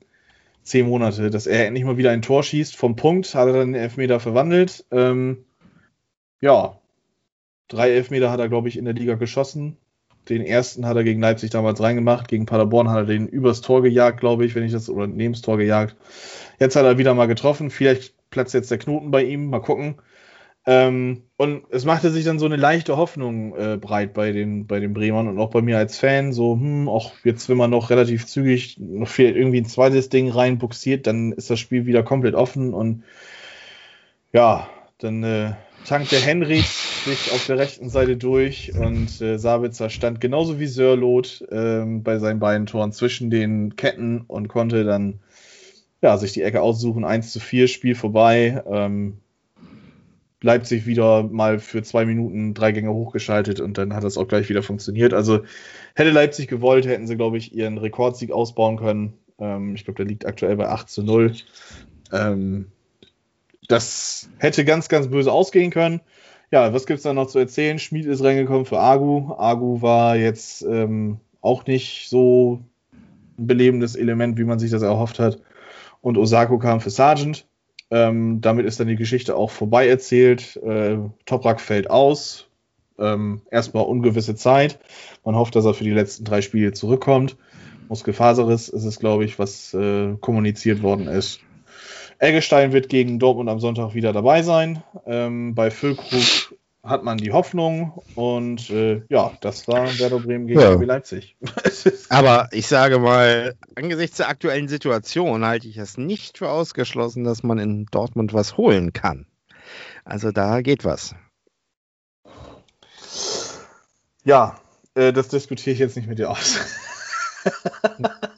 zehn Monate, dass er endlich mal wieder ein Tor schießt. Vom Punkt hat er dann den Elfmeter verwandelt. Ähm, ja, drei Elfmeter hat er, glaube ich, in der Liga geschossen. Den ersten hat er gegen Leipzig damals reingemacht. Gegen Paderborn hat er den übers Tor gejagt, glaube ich, wenn ich das, oder neben das Tor gejagt. Jetzt hat er wieder mal getroffen. Vielleicht platzt jetzt der Knoten bei ihm. Mal gucken. Ähm, und es machte sich dann so eine leichte Hoffnung äh, breit bei den, bei den Bremern und auch bei mir als Fan. So, hm, auch jetzt, wenn man noch relativ zügig noch fehlt irgendwie ein zweites Ding reinbuxiert, dann ist das Spiel wieder komplett offen und ja, dann äh, tankt der Henrich sich auf der rechten Seite durch und äh, Sabitzer stand genauso wie Sörlot äh, bei seinen beiden Toren zwischen den Ketten und konnte dann ja, sich die Ecke aussuchen. 1 zu 4, Spiel vorbei. Ähm, Leipzig wieder mal für zwei Minuten drei Gänge hochgeschaltet und dann hat das auch gleich wieder funktioniert. Also hätte Leipzig gewollt, hätten sie, glaube ich, ihren Rekordsieg ausbauen können. Ähm, ich glaube, der liegt aktuell bei 8 zu 0. Ähm, das hätte ganz, ganz böse ausgehen können. Ja, was gibt es da noch zu erzählen? Schmied ist reingekommen für Agu. Agu war jetzt ähm, auch nicht so ein belebendes Element, wie man sich das erhofft hat. Und Osako kam für Sargent. Ähm, damit ist dann die Geschichte auch vorbei erzählt. Äh, Toprak fällt aus. Ähm, erstmal ungewisse Zeit. Man hofft, dass er für die letzten drei Spiele zurückkommt. Muskelfaserriss ist es, glaube ich, was äh, kommuniziert worden ist. Eggestein wird gegen Dortmund am Sonntag wieder dabei sein. Ähm, bei Füllkrug hat man die Hoffnung und äh, ja, das war Werder Bremen gegen ja. Leipzig. Aber ich sage mal, angesichts der aktuellen Situation halte ich es nicht für ausgeschlossen, dass man in Dortmund was holen kann. Also da geht was. Ja, äh, das diskutiere ich jetzt nicht mit dir aus.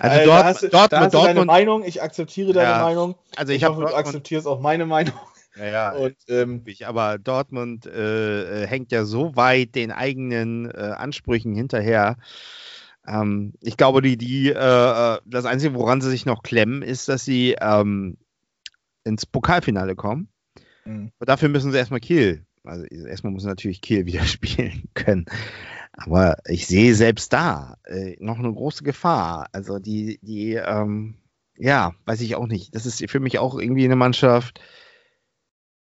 Also äh, dort, da hast, Dortmund, da hast Dortmund, deine Meinung, ich akzeptiere deine ja, Meinung. Also ich, ich hoffe, du akzeptierst auch meine Meinung. Ja, ja und, ähm, aber Dortmund äh, äh, hängt ja so weit den eigenen äh, Ansprüchen hinterher. Ähm, ich glaube, die, die, äh, äh, das Einzige, woran sie sich noch klemmen, ist, dass sie ähm, ins Pokalfinale kommen. Mhm. Aber dafür müssen sie erstmal Kiel. Also erstmal muss natürlich Kiel wieder spielen können. Aber ich sehe selbst da äh, noch eine große Gefahr. Also die, die, ähm, ja, weiß ich auch nicht. Das ist für mich auch irgendwie eine Mannschaft,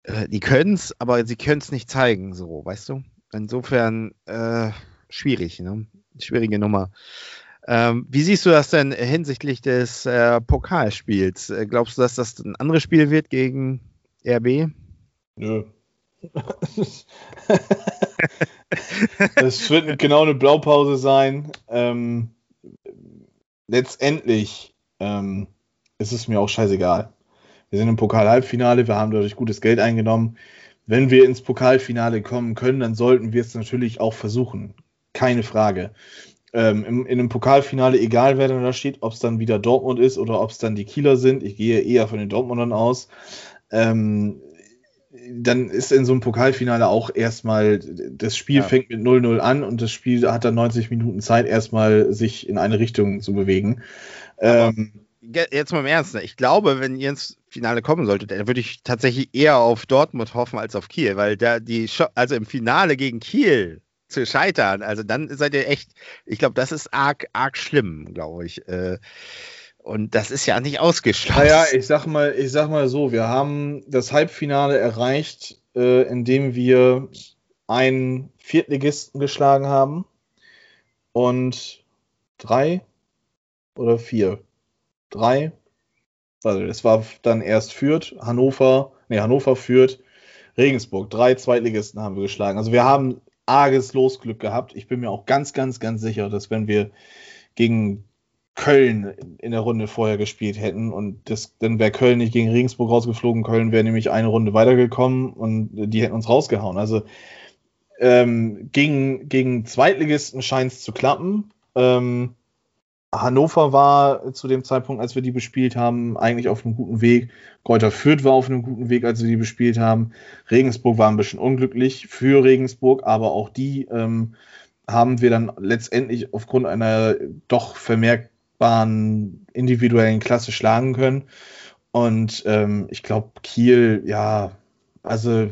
äh, die können es, aber sie können es nicht zeigen, so, weißt du? Insofern äh, schwierig, ne? Schwierige Nummer. Ähm, wie siehst du das denn hinsichtlich des äh, Pokalspiels? Äh, glaubst du, dass das ein anderes Spiel wird gegen RB? Nö. Es wird genau eine Blaupause sein. Ähm, letztendlich ähm, ist es mir auch scheißegal. Wir sind im Pokal-Halbfinale, wir haben dadurch gutes Geld eingenommen. Wenn wir ins Pokalfinale kommen können, dann sollten wir es natürlich auch versuchen. Keine Frage. Ähm, im, in einem Pokalfinale, egal wer dann da steht, ob es dann wieder Dortmund ist oder ob es dann die Kieler sind, ich gehe eher von den Dortmundern aus, ähm, dann ist in so einem Pokalfinale auch erstmal, das Spiel ja. fängt mit 0-0 an und das Spiel hat dann 90 Minuten Zeit, erstmal sich in eine Richtung zu bewegen. Ähm, jetzt mal im Ernst, ne? ich glaube, wenn ihr ins Finale kommen solltet, dann würde ich tatsächlich eher auf Dortmund hoffen als auf Kiel, weil da die, also im Finale gegen Kiel zu scheitern, also dann seid ihr echt, ich glaube, das ist arg, arg schlimm, glaube ich. Äh, und das ist ja nicht ausgeschlossen. Naja, ich sag mal, ich sag mal so, wir haben das Halbfinale erreicht, äh, indem wir einen Viertligisten geschlagen haben und drei oder vier. Drei. Also es war dann erst Fürth, Hannover, nee, Hannover führt, Regensburg. Drei Zweitligisten haben wir geschlagen. Also wir haben arges Losglück gehabt. Ich bin mir auch ganz, ganz, ganz sicher, dass wenn wir gegen Köln in der Runde vorher gespielt hätten und das, dann wäre Köln nicht gegen Regensburg rausgeflogen. Köln wäre nämlich eine Runde weitergekommen und die hätten uns rausgehauen. Also ähm, gegen, gegen Zweitligisten scheint es zu klappen. Ähm, Hannover war zu dem Zeitpunkt, als wir die bespielt haben, eigentlich auf einem guten Weg. Kräuter Fürth war auf einem guten Weg, als wir die bespielt haben. Regensburg war ein bisschen unglücklich für Regensburg, aber auch die ähm, haben wir dann letztendlich aufgrund einer doch vermerkt messbaren individuellen Klasse schlagen können. Und ähm, ich glaube, Kiel, ja, also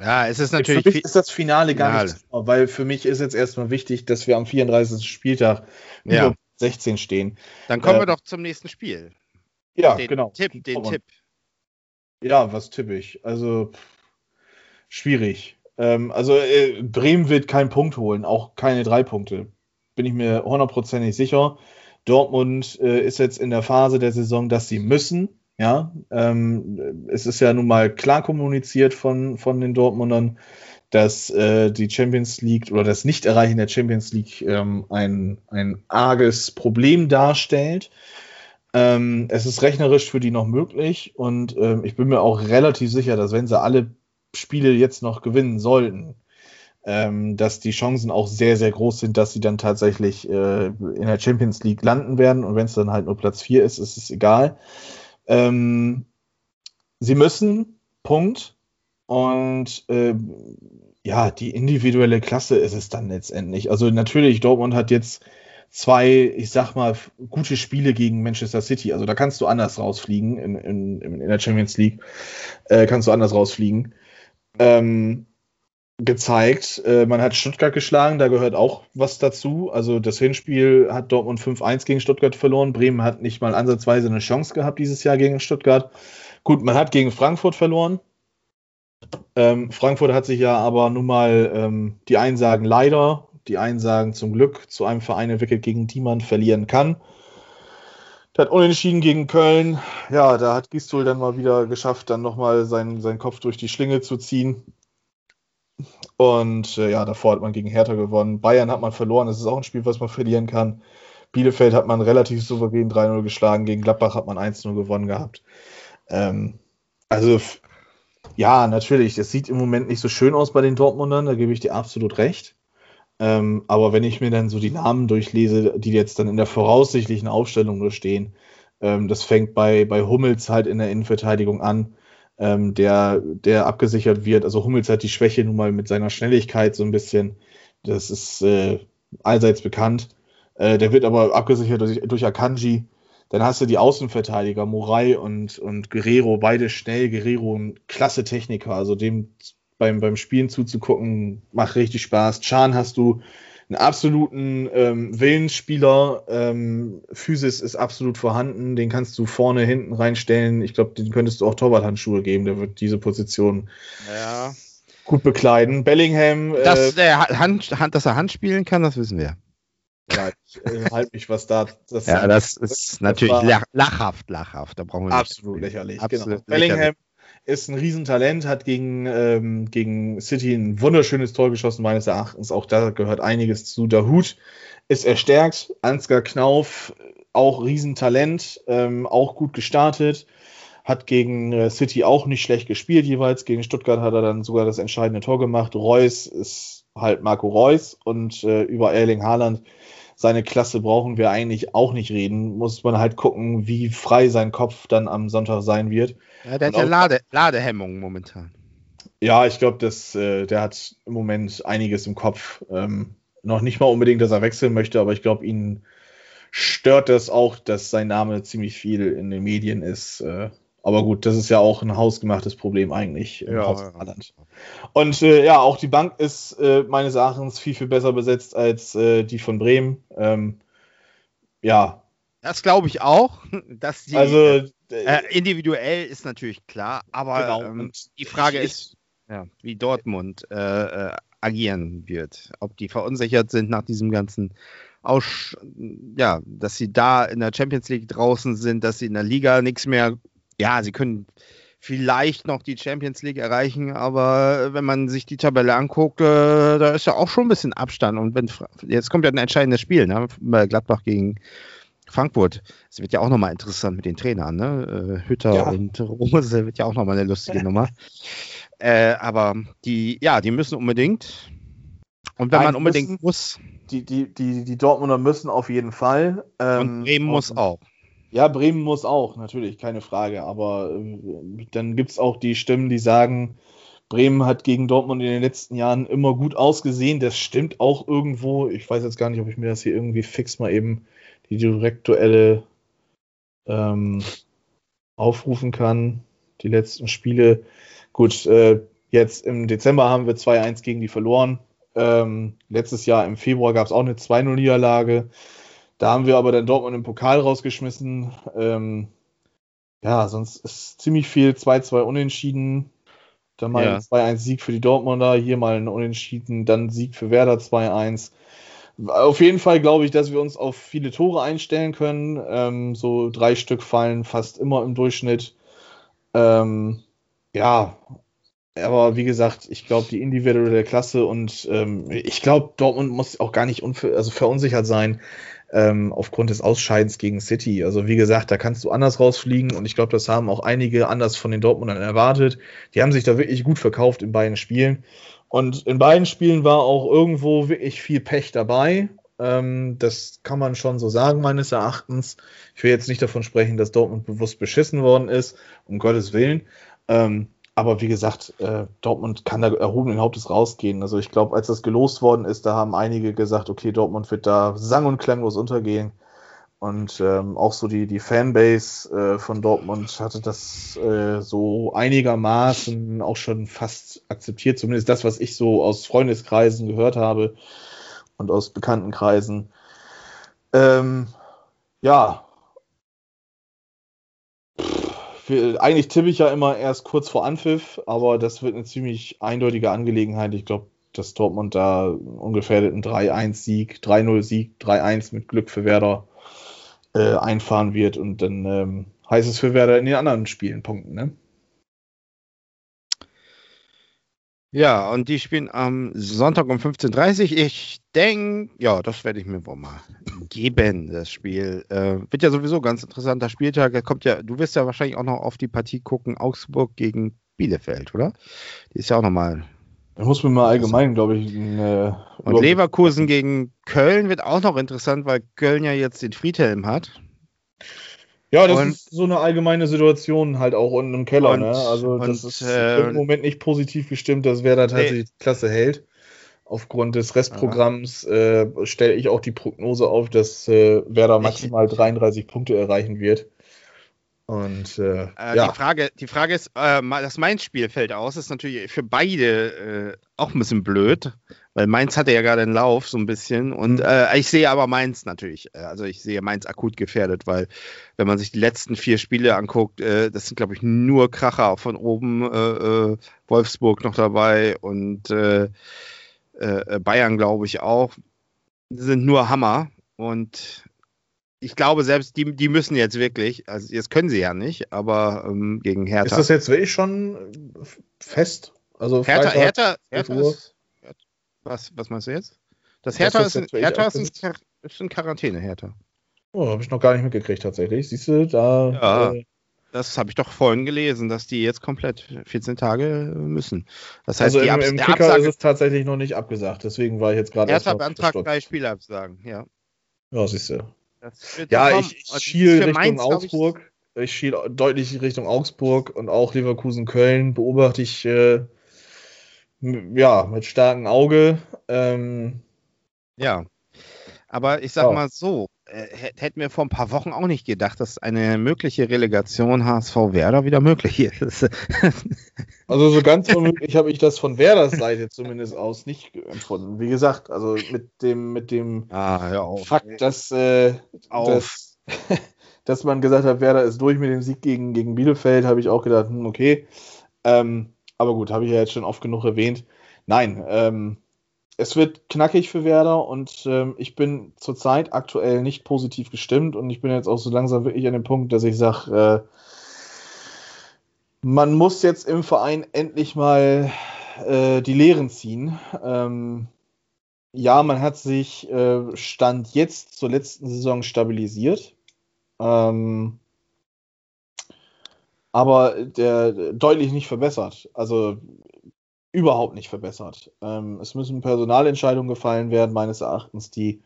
ja, es ist natürlich. Für mich ist das Finale gar Finale. nicht, weil für mich ist jetzt erstmal wichtig, dass wir am 34. Spieltag ja. über 16 stehen. Dann kommen äh, wir doch zum nächsten Spiel. Ja, den genau. Tipp, den Tipp. Ja, was tippe ich? Also schwierig. Ähm, also äh, Bremen wird keinen Punkt holen, auch keine drei Punkte. Bin ich mir hundertprozentig sicher. Dortmund äh, ist jetzt in der Phase der Saison, dass sie müssen. Ja, ähm, es ist ja nun mal klar kommuniziert von, von den Dortmundern, dass äh, die Champions League oder das Nicht-Erreichen der Champions League ähm, ein, ein arges Problem darstellt. Ähm, es ist rechnerisch für die noch möglich und ähm, ich bin mir auch relativ sicher, dass wenn sie alle Spiele jetzt noch gewinnen sollten, ähm, dass die Chancen auch sehr, sehr groß sind, dass sie dann tatsächlich äh, in der Champions League landen werden. Und wenn es dann halt nur Platz 4 ist, ist es egal. Ähm, sie müssen, Punkt. Und äh, ja, die individuelle Klasse ist es dann letztendlich. Also natürlich, Dortmund hat jetzt zwei, ich sag mal, gute Spiele gegen Manchester City. Also da kannst du anders rausfliegen in, in, in der Champions League. Äh, kannst du anders rausfliegen. Ähm, gezeigt. Äh, man hat Stuttgart geschlagen, da gehört auch was dazu. Also das Hinspiel hat Dortmund 5-1 gegen Stuttgart verloren. Bremen hat nicht mal ansatzweise eine Chance gehabt dieses Jahr gegen Stuttgart. Gut, man hat gegen Frankfurt verloren. Ähm, Frankfurt hat sich ja aber nun mal ähm, die Einsagen leider, die Einsagen zum Glück zu einem Verein entwickelt, gegen die man verlieren kann. Der hat unentschieden gegen Köln. Ja, da hat Gistol dann mal wieder geschafft, dann nochmal seinen, seinen Kopf durch die Schlinge zu ziehen. Und äh, ja, davor hat man gegen Hertha gewonnen. Bayern hat man verloren. Das ist auch ein Spiel, was man verlieren kann. Bielefeld hat man relativ souverän 3-0 geschlagen. Gegen Gladbach hat man 1-0 gewonnen gehabt. Ähm, also, ja, natürlich. Es sieht im Moment nicht so schön aus bei den Dortmundern. Da gebe ich dir absolut recht. Ähm, aber wenn ich mir dann so die Namen durchlese, die jetzt dann in der voraussichtlichen Aufstellung nur stehen, ähm, das fängt bei, bei Hummels halt in der Innenverteidigung an ähm, der, der abgesichert wird. Also Hummels hat die Schwäche nun mal mit seiner Schnelligkeit so ein bisschen. Das ist äh, allseits bekannt. Äh, der wird aber abgesichert durch, durch Akanji. Dann hast du die Außenverteidiger, Morai und, und Guerrero, beide schnell. Guerrero ein klasse Techniker, also dem beim, beim Spielen zuzugucken, macht richtig Spaß. Chan hast du einen absoluten ähm, Willensspieler. Ähm, Physis ist absolut vorhanden. Den kannst du vorne, hinten reinstellen. Ich glaube, den könntest du auch Torwarthandschuhe geben. Der wird diese Position ja. gut bekleiden. Bellingham. Dass, äh, Hand, Hand, dass er Hand spielen kann, das wissen wir. Ja, ich äh, halte mich, was da. Das ja, das ist das natürlich lach, lachhaft, lachhaft. Da brauchen wir absolut nicht. lächerlich. Absolut genau. Bellingham lächerlich. ist ein Riesentalent, hat gegen, ähm, gegen City ein wunderschönes Tor geschossen, meines Erachtens. Auch da gehört einiges zu. Der Hut ist erstärkt. Ansgar Knauf, auch Riesentalent, ähm, auch gut gestartet. Hat gegen äh, City auch nicht schlecht gespielt, jeweils. Gegen Stuttgart hat er dann sogar das entscheidende Tor gemacht. Reus ist halt Marco Reus und äh, über Erling Haaland seine Klasse brauchen wir eigentlich auch nicht reden. Muss man halt gucken, wie frei sein Kopf dann am Sonntag sein wird. Ja, der hat ja Lade, Ladehemmungen momentan. Ja, ich glaube, äh, der hat im Moment einiges im Kopf. Ähm, noch nicht mal unbedingt, dass er wechseln möchte, aber ich glaube, ihn stört das auch, dass sein Name ziemlich viel in den Medien ist. Äh, aber gut, das ist ja auch ein hausgemachtes Problem eigentlich im ja, Haus ja. Und äh, ja, auch die Bank ist äh, meines Erachtens viel, viel besser besetzt als äh, die von Bremen. Ähm, ja. Das glaube ich auch. Dass die, also, äh, äh, individuell ist natürlich klar, aber genau. ähm, die Frage ich, ist, ja, wie Dortmund äh, agieren wird. Ob die verunsichert sind nach diesem ganzen Aus, ja, dass sie da in der Champions League draußen sind, dass sie in der Liga nichts mehr ja, sie können vielleicht noch die Champions League erreichen, aber wenn man sich die Tabelle anguckt, äh, da ist ja auch schon ein bisschen Abstand. Und wenn jetzt kommt ja ein entscheidendes Spiel, ne? Gladbach gegen Frankfurt. Es wird ja auch nochmal interessant mit den Trainern, ne? Äh, Hütter ja. und Rose wird ja auch nochmal eine lustige Nummer. Äh, aber die, ja, die müssen unbedingt. Und wenn Nein, man unbedingt müssen, muss. Die, die, die, die Dortmunder müssen auf jeden Fall. Ähm, und Bremen muss auch. Ja, Bremen muss auch, natürlich, keine Frage. Aber äh, dann gibt es auch die Stimmen, die sagen, Bremen hat gegen Dortmund in den letzten Jahren immer gut ausgesehen. Das stimmt auch irgendwo. Ich weiß jetzt gar nicht, ob ich mir das hier irgendwie fix mal eben die Direktuelle ähm, aufrufen kann. Die letzten Spiele. Gut, äh, jetzt im Dezember haben wir 2-1 gegen die verloren. Ähm, letztes Jahr im Februar gab es auch eine 2-0-Niederlage. Da haben wir aber dann Dortmund im Pokal rausgeschmissen. Ähm, ja, sonst ist ziemlich viel 2-2 unentschieden. Dann mal ja. ein 2-1-Sieg für die Dortmunder, hier mal ein Unentschieden, dann Sieg für Werder 2-1. Auf jeden Fall glaube ich, dass wir uns auf viele Tore einstellen können. Ähm, so drei Stück fallen fast immer im Durchschnitt. Ähm, ja, aber wie gesagt, ich glaube, die individuelle Klasse und ähm, ich glaube, Dortmund muss auch gar nicht also verunsichert sein ähm, aufgrund des Ausscheidens gegen City. Also wie gesagt, da kannst du anders rausfliegen und ich glaube, das haben auch einige anders von den Dortmundern erwartet. Die haben sich da wirklich gut verkauft in beiden Spielen. Und in beiden Spielen war auch irgendwo wirklich viel Pech dabei. Ähm, das kann man schon so sagen, meines Erachtens. Ich will jetzt nicht davon sprechen, dass Dortmund bewusst beschissen worden ist, um Gottes Willen. Ähm, aber wie gesagt, äh, Dortmund kann da erhobenen Hauptes rausgehen. Also ich glaube, als das gelost worden ist, da haben einige gesagt, okay, Dortmund wird da sang- und klanglos untergehen. Und ähm, auch so die, die Fanbase äh, von Dortmund hatte das äh, so einigermaßen auch schon fast akzeptiert, zumindest das, was ich so aus Freundeskreisen gehört habe und aus Bekanntenkreisen. Ähm, ja, eigentlich tippe ich ja immer erst kurz vor Anpfiff, aber das wird eine ziemlich eindeutige Angelegenheit. Ich glaube, dass Dortmund da ungefährdeten 3-1-Sieg, 3-0-Sieg, 3-1 mit Glück für Werder äh, einfahren wird und dann ähm, heißt es für Werder in den anderen Spielen punkten, ne? Ja, und die spielen am Sonntag um 15.30 Uhr. Ich denke, ja, das werde ich mir wohl mal geben, das Spiel. Äh, wird ja sowieso ganz interessanter Spieltag. Er kommt ja, du wirst ja wahrscheinlich auch noch auf die Partie gucken, Augsburg gegen Bielefeld, oder? Die ist ja auch nochmal. Da muss man mal allgemein, glaube ich. Äh, und Leverkusen gegen Köln wird auch noch interessant, weil Köln ja jetzt den Friedhelm hat. Ja, das und, ist so eine allgemeine Situation halt auch unten im Keller. Und, ne? Also das und, ist äh, im Moment nicht positiv gestimmt, dass wer da tatsächlich nee. Klasse hält. Aufgrund des Restprogramms äh, stelle ich auch die Prognose auf, dass äh, Werder maximal 33 Punkte erreichen wird. Und äh, äh, ja. die, Frage, die Frage ist, äh, das Mainz-Spiel fällt aus, ist natürlich für beide äh, auch ein bisschen blöd, weil Mainz hatte ja gerade einen Lauf so ein bisschen und mhm. äh, ich sehe aber Mainz natürlich, äh, also ich sehe Mainz akut gefährdet, weil wenn man sich die letzten vier Spiele anguckt, das sind glaube ich nur Kracher von oben, Wolfsburg noch dabei und Bayern glaube ich auch, sind nur Hammer Und ich glaube, selbst die, die müssen jetzt wirklich, also jetzt können sie ja nicht, aber ähm, gegen Hertha. Ist das jetzt wirklich schon fest? Also Hertha, Hertha, Hertha ist, was, was meinst du jetzt? Das Hertha, das ist, in, Hertha ist, in, ist in Quarantäne, Hertha. Oh, habe ich noch gar nicht mitgekriegt tatsächlich. Siehst du, da. Ja, äh, das habe ich doch vorhin gelesen, dass die jetzt komplett 14 Tage müssen. Das heißt, also im, im Kicker Absage, ist es tatsächlich noch nicht abgesagt. Deswegen war ich jetzt gerade. Hertha beantragt drei Spielabsagen, ja. Ja, siehst du. Ja, ich, ich schiele Richtung Mainz, Augsburg. Ich, ich schiele deutlich Richtung Augsburg und auch Leverkusen-Köln beobachte ich äh, ja mit starkem Auge. Ähm, ja. Aber ich sag ja. mal so, äh, hätten wir vor ein paar Wochen auch nicht gedacht, dass eine mögliche Relegation HSV Werder wieder möglich ist. also so ganz unmöglich habe ich das von Werders Seite zumindest aus nicht empfunden. Wie gesagt, also mit dem mit dem ah, Fakt, dass, äh, dass, dass man gesagt hat, Werder ist durch mit dem Sieg gegen, gegen Bielefeld, habe ich auch gedacht, hm, okay. Ähm, aber gut, habe ich ja jetzt schon oft genug erwähnt. Nein, ähm, es wird knackig für Werder und ähm, ich bin zurzeit aktuell nicht positiv gestimmt und ich bin jetzt auch so langsam wirklich an dem Punkt, dass ich sage, äh, man muss jetzt im Verein endlich mal äh, die Lehren ziehen. Ähm, ja, man hat sich äh, Stand jetzt zur letzten Saison stabilisiert. Ähm, aber der deutlich nicht verbessert. Also überhaupt nicht verbessert. Ähm, es müssen Personalentscheidungen gefallen werden, meines Erachtens, die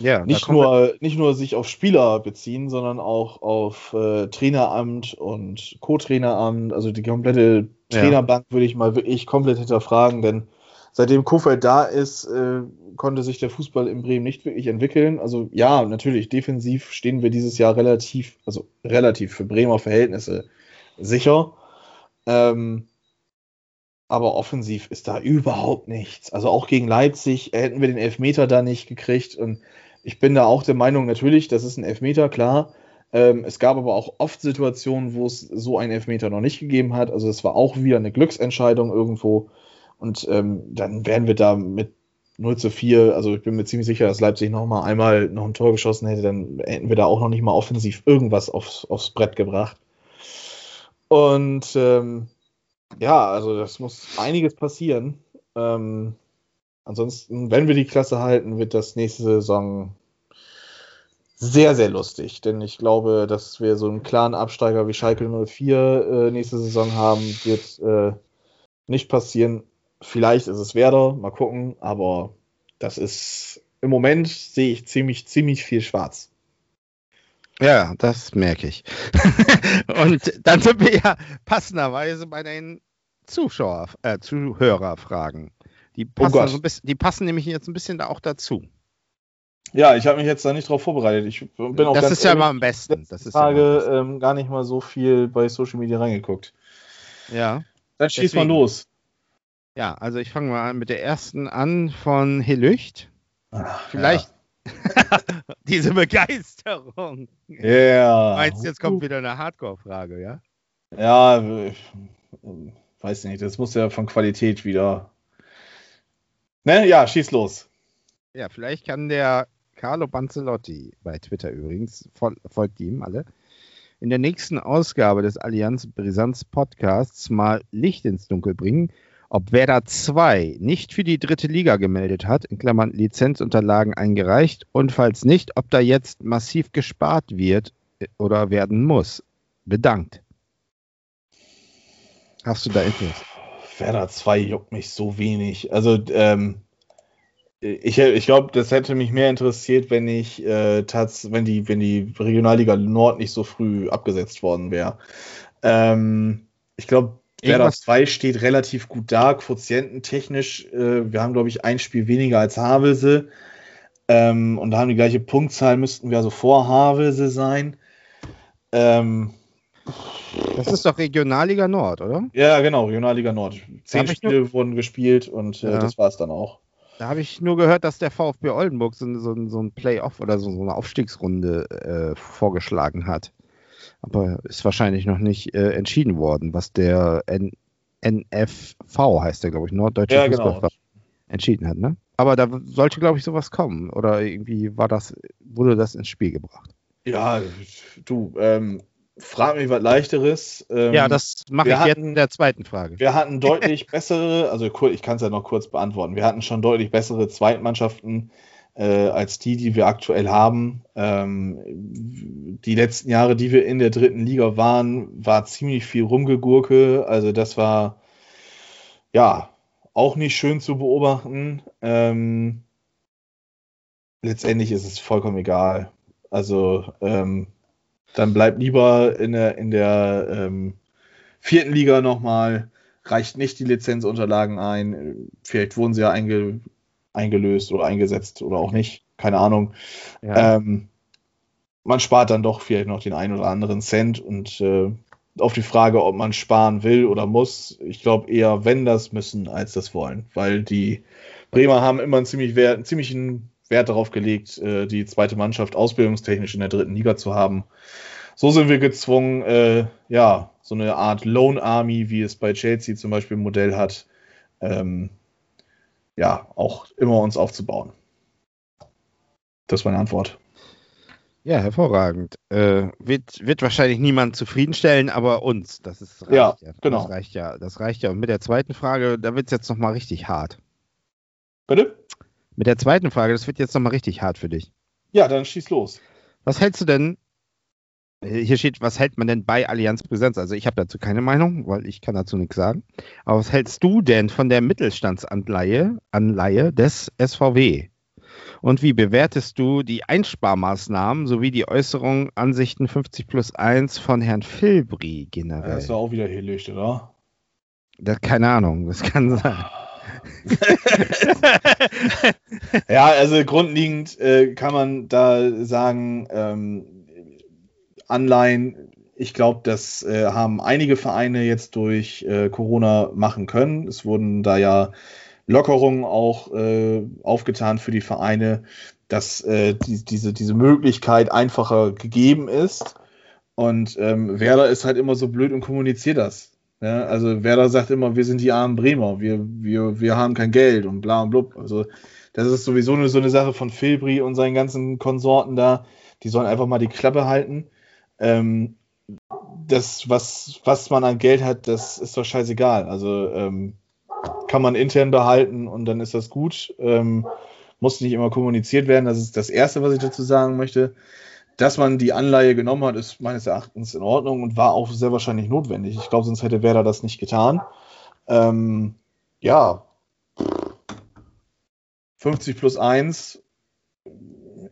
ja, nicht, nur, nicht nur sich auf Spieler beziehen, sondern auch auf äh, Traineramt und Co-Traineramt. Also die komplette Trainerbank ja. würde ich mal wirklich komplett hinterfragen, denn seitdem Kofeld da ist, äh, konnte sich der Fußball in Bremen nicht wirklich entwickeln. Also ja, natürlich, defensiv stehen wir dieses Jahr relativ, also relativ für Bremer Verhältnisse sicher. Ähm, aber offensiv ist da überhaupt nichts. Also auch gegen Leipzig hätten wir den Elfmeter da nicht gekriegt. Und ich bin da auch der Meinung, natürlich, das ist ein Elfmeter, klar. Ähm, es gab aber auch oft Situationen, wo es so einen Elfmeter noch nicht gegeben hat. Also es war auch wieder eine Glücksentscheidung irgendwo. Und ähm, dann wären wir da mit 0 zu 4, also ich bin mir ziemlich sicher, dass Leipzig noch mal einmal noch ein Tor geschossen hätte, dann hätten wir da auch noch nicht mal offensiv irgendwas aufs, aufs Brett gebracht. Und ähm, ja, also das muss einiges passieren. Ähm, ansonsten, wenn wir die Klasse halten, wird das nächste Saison sehr, sehr lustig. Denn ich glaube, dass wir so einen klaren Absteiger wie Schalke 04 äh, nächste Saison haben, wird äh, nicht passieren. Vielleicht ist es Werder, mal gucken. Aber das ist im Moment sehe ich ziemlich, ziemlich viel schwarz. Ja, das merke ich. und dann sind wir ja passenderweise bei den Zuschauer, äh, Zuhörerfragen. Die oh passen, oh so bisschen, die passen nämlich jetzt ein bisschen da auch dazu. Ja, ich habe mich jetzt da nicht drauf vorbereitet. Ich bin auch das ist ja immer am besten. Das ist Tage ja ähm, gar nicht mal so viel bei Social Media reingeguckt. Ja. Dann schieß mal los. Ja, also ich fange mal mit der ersten an von Helücht. Vielleicht Diese Begeisterung. Ja. Yeah. Meinst jetzt kommt wieder eine Hardcore-Frage, ja? Ja, weiß nicht. Das muss ja von Qualität wieder. Ne? Ja, schieß los. Ja, vielleicht kann der Carlo Banzelotti, bei Twitter übrigens, folgt ihm alle, in der nächsten Ausgabe des Allianz Brisanz Podcasts mal Licht ins Dunkel bringen ob Werder 2 nicht für die dritte Liga gemeldet hat, in Klammern Lizenzunterlagen eingereicht, und falls nicht, ob da jetzt massiv gespart wird äh, oder werden muss. Bedankt. Hast du da Infos? Werder 2 juckt mich so wenig. Also, ähm, ich, ich glaube, das hätte mich mehr interessiert, wenn ich äh, tats, wenn die, wenn die Regionalliga Nord nicht so früh abgesetzt worden wäre. Ähm, ich glaube, Werder 2 steht relativ gut da, quotiententechnisch. Äh, wir haben, glaube ich, ein Spiel weniger als Havelse. Ähm, und da haben die gleiche Punktzahl, müssten wir also vor Havelse sein. Ähm, das ist doch Regionalliga Nord, oder? Ja, genau, Regionalliga Nord. Zehn Spiele nur... wurden gespielt und äh, ja. das war es dann auch. Da habe ich nur gehört, dass der VfB Oldenburg so, so, so ein Playoff oder so, so eine Aufstiegsrunde äh, vorgeschlagen hat aber ist wahrscheinlich noch nicht äh, entschieden worden, was der N NFV heißt der, glaube ich, Norddeutsche ja, genau. Fußballverband, genau. entschieden hat, ne? Aber da sollte, glaube ich, sowas kommen. Oder irgendwie war das wurde das ins Spiel gebracht? Ja, du, ähm, frag mich was leichteres. Ähm, ja, das mache ich hatten, jetzt in der zweiten Frage. Wir hatten deutlich bessere, also ich kann es ja noch kurz beantworten, wir hatten schon deutlich bessere Zweitmannschaften äh, als die, die wir aktuell haben. Ähm, die letzten Jahre, die wir in der dritten Liga waren, war ziemlich viel Rumgegurke. Also das war ja auch nicht schön zu beobachten. Ähm, letztendlich ist es vollkommen egal. Also ähm, dann bleibt lieber in der, in der ähm, vierten Liga nochmal, reicht nicht die Lizenzunterlagen ein. Vielleicht wurden sie ja einge, eingelöst oder eingesetzt oder auch nicht. Keine Ahnung. Ja. Ähm, man spart dann doch vielleicht noch den einen oder anderen Cent und äh, auf die Frage, ob man sparen will oder muss, ich glaube eher, wenn das müssen, als das wollen, weil die Bremer haben immer einen, ziemlich Wert, einen ziemlichen Wert darauf gelegt, äh, die zweite Mannschaft ausbildungstechnisch in der dritten Liga zu haben. So sind wir gezwungen, äh, ja, so eine Art Lone Army, wie es bei Chelsea zum Beispiel ein Modell hat, ähm, ja, auch immer uns aufzubauen. Das war meine Antwort. Ja, hervorragend. Äh, wird, wird wahrscheinlich niemand zufriedenstellen, aber uns. Das ist reicht ja, ja. genau. Das reicht ja. Das reicht ja. Und mit der zweiten Frage, da wird es jetzt nochmal richtig hart. Bitte? Mit der zweiten Frage, das wird jetzt nochmal richtig hart für dich. Ja, dann schieß los. Was hältst du denn hier steht, was hält man denn bei Allianz Präsenz? Also ich habe dazu keine Meinung, weil ich kann dazu nichts sagen. Aber was hältst du denn von der Mittelstandsanleihe Anleihe des SVW? Und wie bewertest du die Einsparmaßnahmen sowie die Äußerungen, Ansichten 50 plus 1 von Herrn Filbri generell? Das ist auch wieder Hellicht, oder? Das, keine Ahnung, das kann sein. ja, also grundlegend äh, kann man da sagen, ähm, Anleihen. Ich glaube, das äh, haben einige Vereine jetzt durch äh, Corona machen können. Es wurden da ja Lockerungen auch äh, aufgetan für die Vereine, dass äh, die, diese, diese Möglichkeit einfacher gegeben ist. Und ähm, Werder ist halt immer so blöd und kommuniziert das. Ja, also Werder sagt immer, wir sind die armen Bremer, wir, wir, wir haben kein Geld und bla und blub. Also das ist sowieso eine, so eine Sache von Filbri und seinen ganzen Konsorten da. Die sollen einfach mal die Klappe halten ähm, das, was, was man an Geld hat, das ist doch scheißegal. Also ähm, kann man intern behalten und dann ist das gut. Ähm, muss nicht immer kommuniziert werden. Das ist das Erste, was ich dazu sagen möchte. Dass man die Anleihe genommen hat, ist meines Erachtens in Ordnung und war auch sehr wahrscheinlich notwendig. Ich glaube, sonst hätte Werder das nicht getan. Ähm, ja, 50 plus 1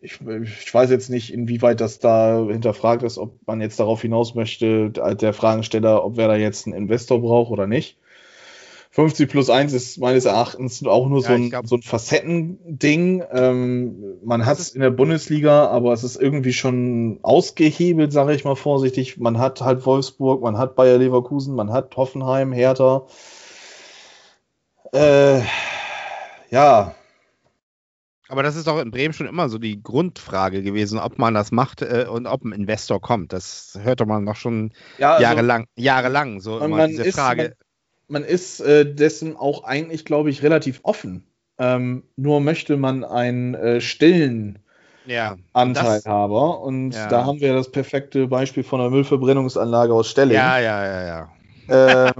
ich, ich, weiß jetzt nicht, inwieweit das da hinterfragt ist, ob man jetzt darauf hinaus möchte, der Fragensteller, ob wer da jetzt einen Investor braucht oder nicht. 50 plus 1 ist meines Erachtens auch nur ja, so, ein, glaub, so ein Facettending. Ähm, man hat es in der Bundesliga, aber es ist irgendwie schon ausgehebelt, sage ich mal vorsichtig. Man hat halt Wolfsburg, man hat Bayer Leverkusen, man hat Hoffenheim, Hertha. Äh, ja, aber das ist doch in Bremen schon immer so die Grundfrage gewesen, ob man das macht äh, und ob ein Investor kommt. Das hörte man noch schon ja, also, jahrelang, jahrelang so immer diese ist, Frage. Man, man ist äh, dessen auch eigentlich, glaube ich, relativ offen. Ähm, nur möchte man einen äh, stillen ja, Anteilhaber. Und ja. da haben wir das perfekte Beispiel von einer Müllverbrennungsanlage aus Stelling. Ja, ja, ja, ja. Äh,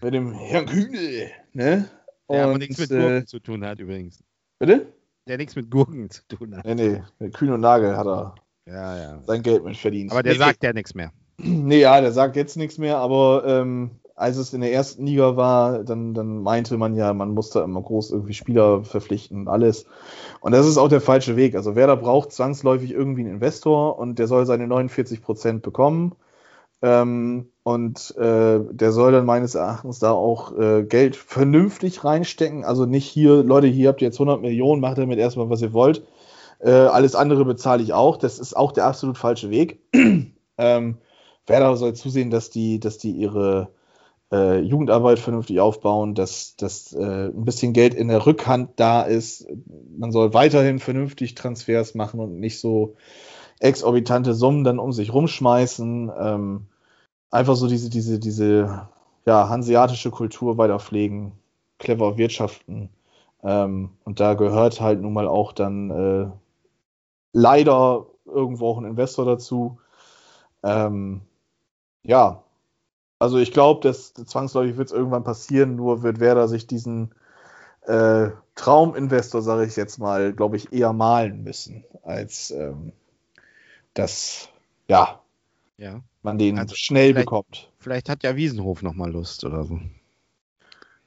mit dem Herrn Kühnel. Ne? Und, ja, aber nichts mit Gurken äh, zu tun hat übrigens. Bitte? Der nichts mit Gurken zu tun hat. Nee, nee, mit Kühn und Nagel hat er ja, ja. sein Geld mit verdient. Aber der nee, sagt ja nichts mehr. Nee, ja, der sagt jetzt nichts mehr, aber ähm, als es in der ersten Liga war, dann, dann meinte man ja, man musste immer groß irgendwie Spieler verpflichten und alles. Und das ist auch der falsche Weg. Also Werder braucht zwangsläufig irgendwie einen Investor und der soll seine 49 Prozent bekommen. Ähm, und äh, der soll dann meines Erachtens da auch äh, Geld vernünftig reinstecken. Also nicht hier, Leute, hier habt ihr jetzt 100 Millionen, macht damit erstmal, was ihr wollt. Äh, alles andere bezahle ich auch. Das ist auch der absolut falsche Weg. ähm, Werder soll zusehen, dass die, dass die ihre äh, Jugendarbeit vernünftig aufbauen, dass, dass äh, ein bisschen Geld in der Rückhand da ist. Man soll weiterhin vernünftig Transfers machen und nicht so exorbitante Summen dann um sich rumschmeißen. Ähm, einfach so diese, diese, diese ja, hanseatische Kultur weiter pflegen, clever wirtschaften. Ähm, und da gehört halt nun mal auch dann äh, leider irgendwo auch ein Investor dazu. Ähm, ja, also ich glaube, dass zwangsläufig wird es irgendwann passieren, nur wird Werder sich diesen äh, Trauminvestor, sage ich jetzt mal, glaube ich, eher malen müssen, als ähm, dass ja, ja. man den also schnell bekommt. Vielleicht hat ja Wiesenhof noch mal Lust oder so.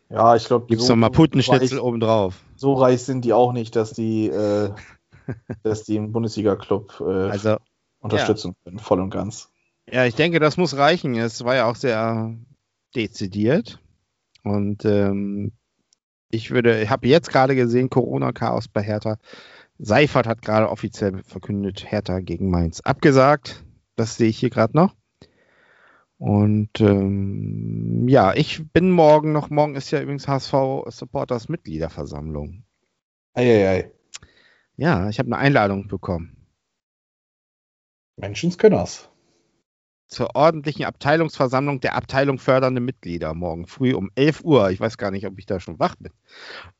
Ja, ich glaube, gibt es so, noch mal Puttenschnitzel obendrauf. So reich sind die auch nicht, dass die, äh, dass die einen Bundesliga-Club äh, also, unterstützen ja. können, voll und ganz. Ja, ich denke, das muss reichen. Es war ja auch sehr dezidiert. Und ähm, ich würde, ich habe jetzt gerade gesehen, Corona-Chaos bei Hertha. Seifert hat gerade offiziell verkündet, Hertha gegen Mainz abgesagt. Das sehe ich hier gerade noch. Und ähm, ja, ich bin morgen noch, morgen ist ja übrigens HSV Supporters Mitgliederversammlung. Eieiei. Ja, ich habe eine Einladung bekommen. Menschenskönners zur ordentlichen Abteilungsversammlung der Abteilung fördernde Mitglieder morgen früh um 11 Uhr. Ich weiß gar nicht, ob ich da schon wach bin.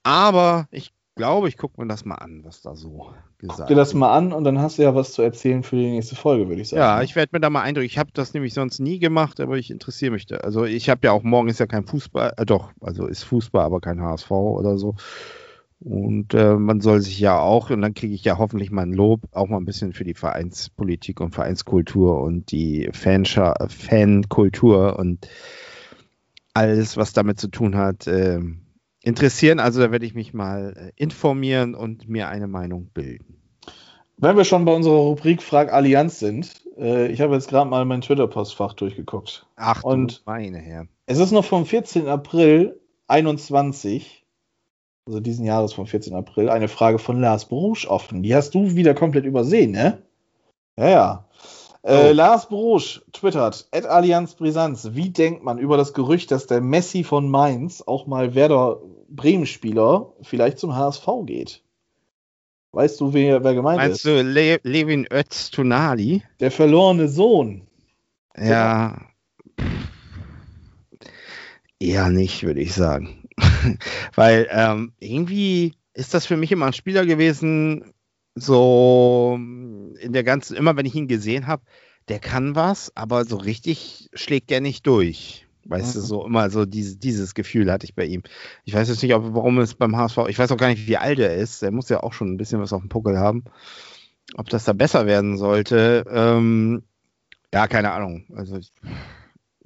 Aber ich glaube, ich gucke mir das mal an, was da so gesagt wird. Guck dir das mal an und dann hast du ja was zu erzählen für die nächste Folge, würde ich sagen. Ja, ich werde mir da mal eindrücken. Ich habe das nämlich sonst nie gemacht, aber ich interessiere mich da. Also ich habe ja auch morgen ist ja kein Fußball, äh, doch, also ist Fußball, aber kein HSV oder so. Und äh, man soll sich ja auch, und dann kriege ich ja hoffentlich mal ein Lob, auch mal ein bisschen für die Vereinspolitik und Vereinskultur und die Fanscha Fankultur und alles, was damit zu tun hat, äh, interessieren. Also da werde ich mich mal äh, informieren und mir eine Meinung bilden. Wenn wir schon bei unserer Rubrik Frag Allianz sind, äh, ich habe jetzt gerade mal mein Twitter-Postfach durchgeguckt. Ach, und meine Herren. Es ist noch vom 14. April 21 also diesen Jahres vom 14. April, eine Frage von Lars Brusch offen. Die hast du wieder komplett übersehen, ne? Ja, ja. Äh, oh. Lars Brusch twittert, at Allianz Brisanz, wie denkt man über das Gerücht, dass der Messi von Mainz, auch mal Werder Bremen-Spieler, vielleicht zum HSV geht? Weißt du, wer, wer gemeint Meinst ist? Meinst du Le Levin Öztunali? Der verlorene Sohn. Ja. Eher nicht, würde ich sagen. Weil ähm, irgendwie ist das für mich immer ein Spieler gewesen, so in der ganzen, immer wenn ich ihn gesehen habe, der kann was, aber so richtig schlägt der nicht durch. Weißt mhm. du, so immer so diese, dieses Gefühl hatte ich bei ihm. Ich weiß jetzt nicht, ob, warum es beim HSV, ich weiß auch gar nicht, wie alt er ist. Der muss ja auch schon ein bisschen was auf dem Puckel haben. Ob das da besser werden sollte, ähm, ja, keine Ahnung. Also ich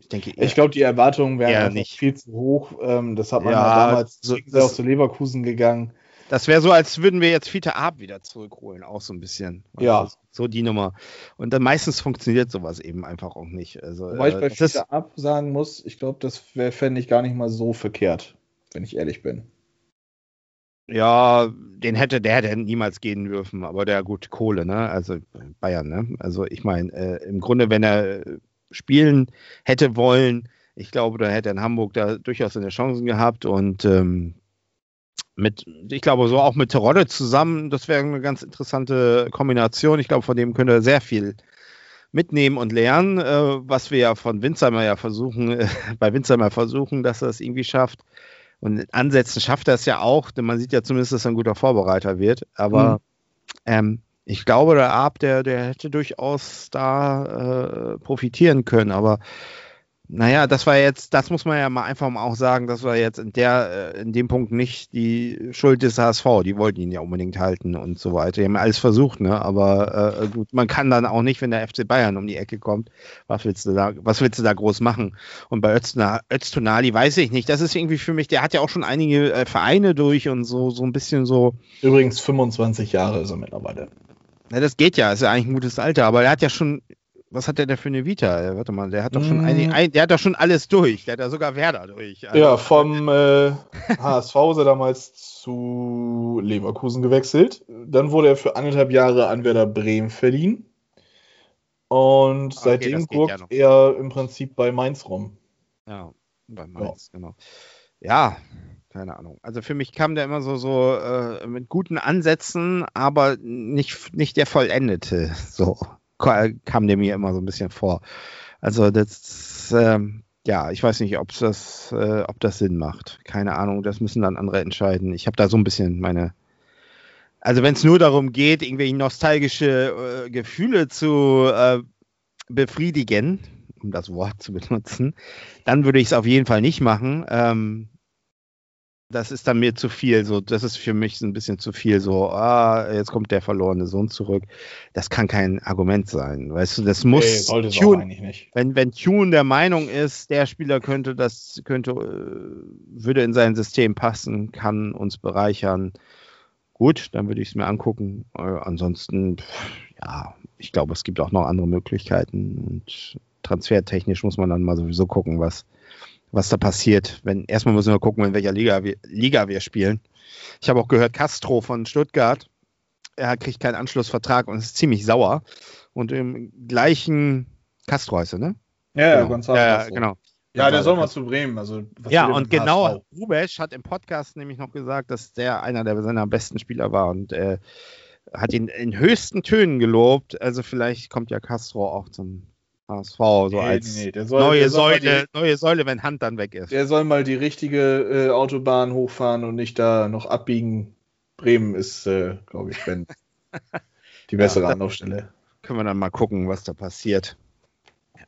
denke, ich glaube, die Erwartungen wären nicht viel zu hoch. Ähm, das hat man ja, ja damals so, auch zu Leverkusen gegangen. Das wäre so, als würden wir jetzt Fiete Ab wieder zurückholen, auch so ein bisschen. Ja. Also, so die Nummer. Und dann meistens funktioniert sowas eben einfach auch nicht. Also, Wobei ich äh, bei Fiete Ab sagen muss, ich glaube, das fände ich gar nicht mal so verkehrt, wenn ich ehrlich bin. Ja, den hätte, der hätte niemals gehen dürfen, aber der gut Kohle, ne? Also Bayern, ne? Also ich meine, äh, im Grunde, wenn er spielen hätte wollen. Ich glaube, da hätte er in Hamburg da durchaus seine Chancen gehabt und ähm, mit, ich glaube, so auch mit Terodde zusammen, das wäre eine ganz interessante Kombination. Ich glaube, von dem könnte er sehr viel mitnehmen und lernen, äh, was wir ja von Winzheimer ja versuchen, äh, bei Winzheimer versuchen, dass er es irgendwie schafft. Und in Ansätzen schafft er es ja auch, denn man sieht ja zumindest, dass er ein guter Vorbereiter wird. Aber mhm. ähm, ich glaube, der Ab, der, der hätte durchaus da äh, profitieren können, aber naja, das war jetzt, das muss man ja mal einfach mal auch sagen, das war jetzt in der, äh, in dem Punkt nicht die Schuld des HSV. Die wollten ihn ja unbedingt halten und so weiter. Die haben alles versucht, ne? Aber äh, gut, man kann dann auch nicht, wenn der FC Bayern um die Ecke kommt, was willst du da, was willst du da groß machen? Und bei Öztunali weiß ich nicht. Das ist irgendwie für mich, der hat ja auch schon einige äh, Vereine durch und so, so ein bisschen so. Übrigens 25 Jahre ist er mittlerweile. Ja, das geht ja, ist ja eigentlich ein gutes Alter, aber er hat ja schon, was hat der denn für eine Vita? Warte mal, der hat doch schon mm. ein, ein, der hat doch schon alles durch. Der hat ja sogar Werder durch. Also, ja, vom äh, HSV ist er damals zu Leverkusen gewechselt. Dann wurde er für anderthalb Jahre an Werder Bremen verliehen. Und okay, seitdem guckt ja er im Prinzip bei Mainz rum. Ja, bei Mainz, ja. genau. Ja, keine Ahnung. Also für mich kam der immer so, so äh, mit guten Ansätzen, aber nicht, nicht der vollendete. So kam der mir immer so ein bisschen vor. Also das, ähm, ja, ich weiß nicht, ob das, äh, ob das Sinn macht. Keine Ahnung, das müssen dann andere entscheiden. Ich habe da so ein bisschen meine also wenn es nur darum geht, irgendwelche nostalgische äh, Gefühle zu äh, befriedigen, um das Wort zu benutzen, dann würde ich es auf jeden Fall nicht machen. Ähm, das ist dann mir zu viel. So, das ist für mich ein bisschen zu viel. So, ah, jetzt kommt der verlorene Sohn zurück. Das kann kein Argument sein. Weißt du, das muss. Nee, Tune, eigentlich nicht. Wenn, wenn Tune der Meinung ist, der Spieler könnte das, könnte, äh, würde in sein System passen, kann uns bereichern. Gut, dann würde ich es mir angucken. Äh, ansonsten, ja, ich glaube, es gibt auch noch andere Möglichkeiten. Und transfertechnisch muss man dann mal sowieso gucken, was, was da passiert. Wenn, erstmal müssen wir gucken, in welcher Liga wir, Liga wir spielen. Ich habe auch gehört, Castro von Stuttgart, er kriegt keinen Anschlussvertrag und ist ziemlich sauer. Und im gleichen Castro heißt er, ne? Ja, genau. Gonzalo ja, genau. Ja, der soll mal zu Bremen. Also, ja, und genau, Rubesch hat im Podcast nämlich noch gesagt, dass der einer der seiner besten Spieler war und äh, hat ihn in höchsten Tönen gelobt. Also vielleicht kommt ja Castro auch zum HSV, so nee, als nee, soll, neue, Säule, die, neue Säule, wenn Hand dann weg ist. Der soll mal die richtige äh, Autobahn hochfahren und nicht da noch abbiegen. Bremen ist, äh, glaube ich, wenn die bessere ja, Anlaufstelle. Können wir dann mal gucken, was da passiert.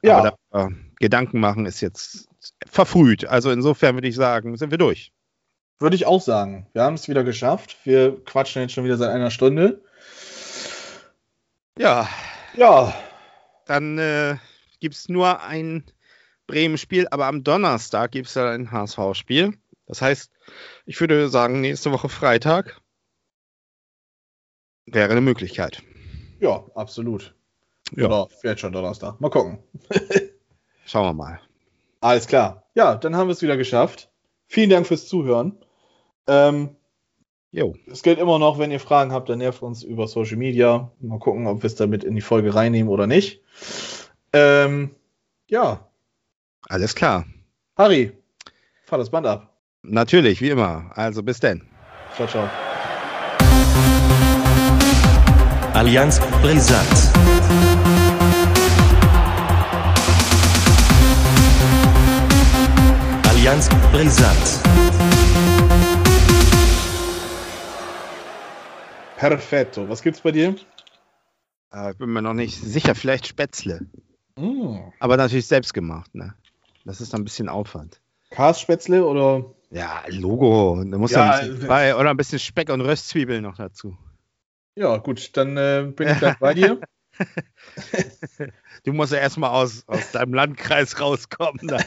Ja. Aber da, äh, Gedanken machen ist jetzt verfrüht. Also insofern würde ich sagen, sind wir durch. Würde ich auch sagen. Wir haben es wieder geschafft. Wir quatschen jetzt schon wieder seit einer Stunde. Ja. Ja. Dann äh, gibt es nur ein Bremen-Spiel, aber am Donnerstag gibt es ja ein HSV-Spiel. Das heißt, ich würde sagen, nächste Woche Freitag wäre eine Möglichkeit. Ja, absolut. Ja. Oder vielleicht schon Donnerstag. Mal gucken. Schauen wir mal. Alles klar. Ja, dann haben wir es wieder geschafft. Vielen Dank fürs Zuhören. Ähm, jo. Es gilt immer noch, wenn ihr Fragen habt, dann nervt uns über Social Media. Mal gucken, ob wir es damit in die Folge reinnehmen oder nicht. Ähm, ja. Alles klar. Harry, fahr das Band ab. Natürlich, wie immer. Also bis denn. Ciao, ciao. Allianz Brisant. Allianz Brisant. Perfetto. Was gibt's bei dir? Äh, ich bin mir noch nicht sicher. Vielleicht Spätzle. Mm. Aber natürlich selbst gemacht, ne? Das ist dann ein bisschen Aufwand. Kasspätzle oder? Ja, Logo. Da muss ja, ein bisschen bei, oder ein bisschen Speck und Röstzwiebeln noch dazu. Ja, gut, dann äh, bin ich gleich bei dir. du musst ja erstmal aus, aus deinem Landkreis rauskommen.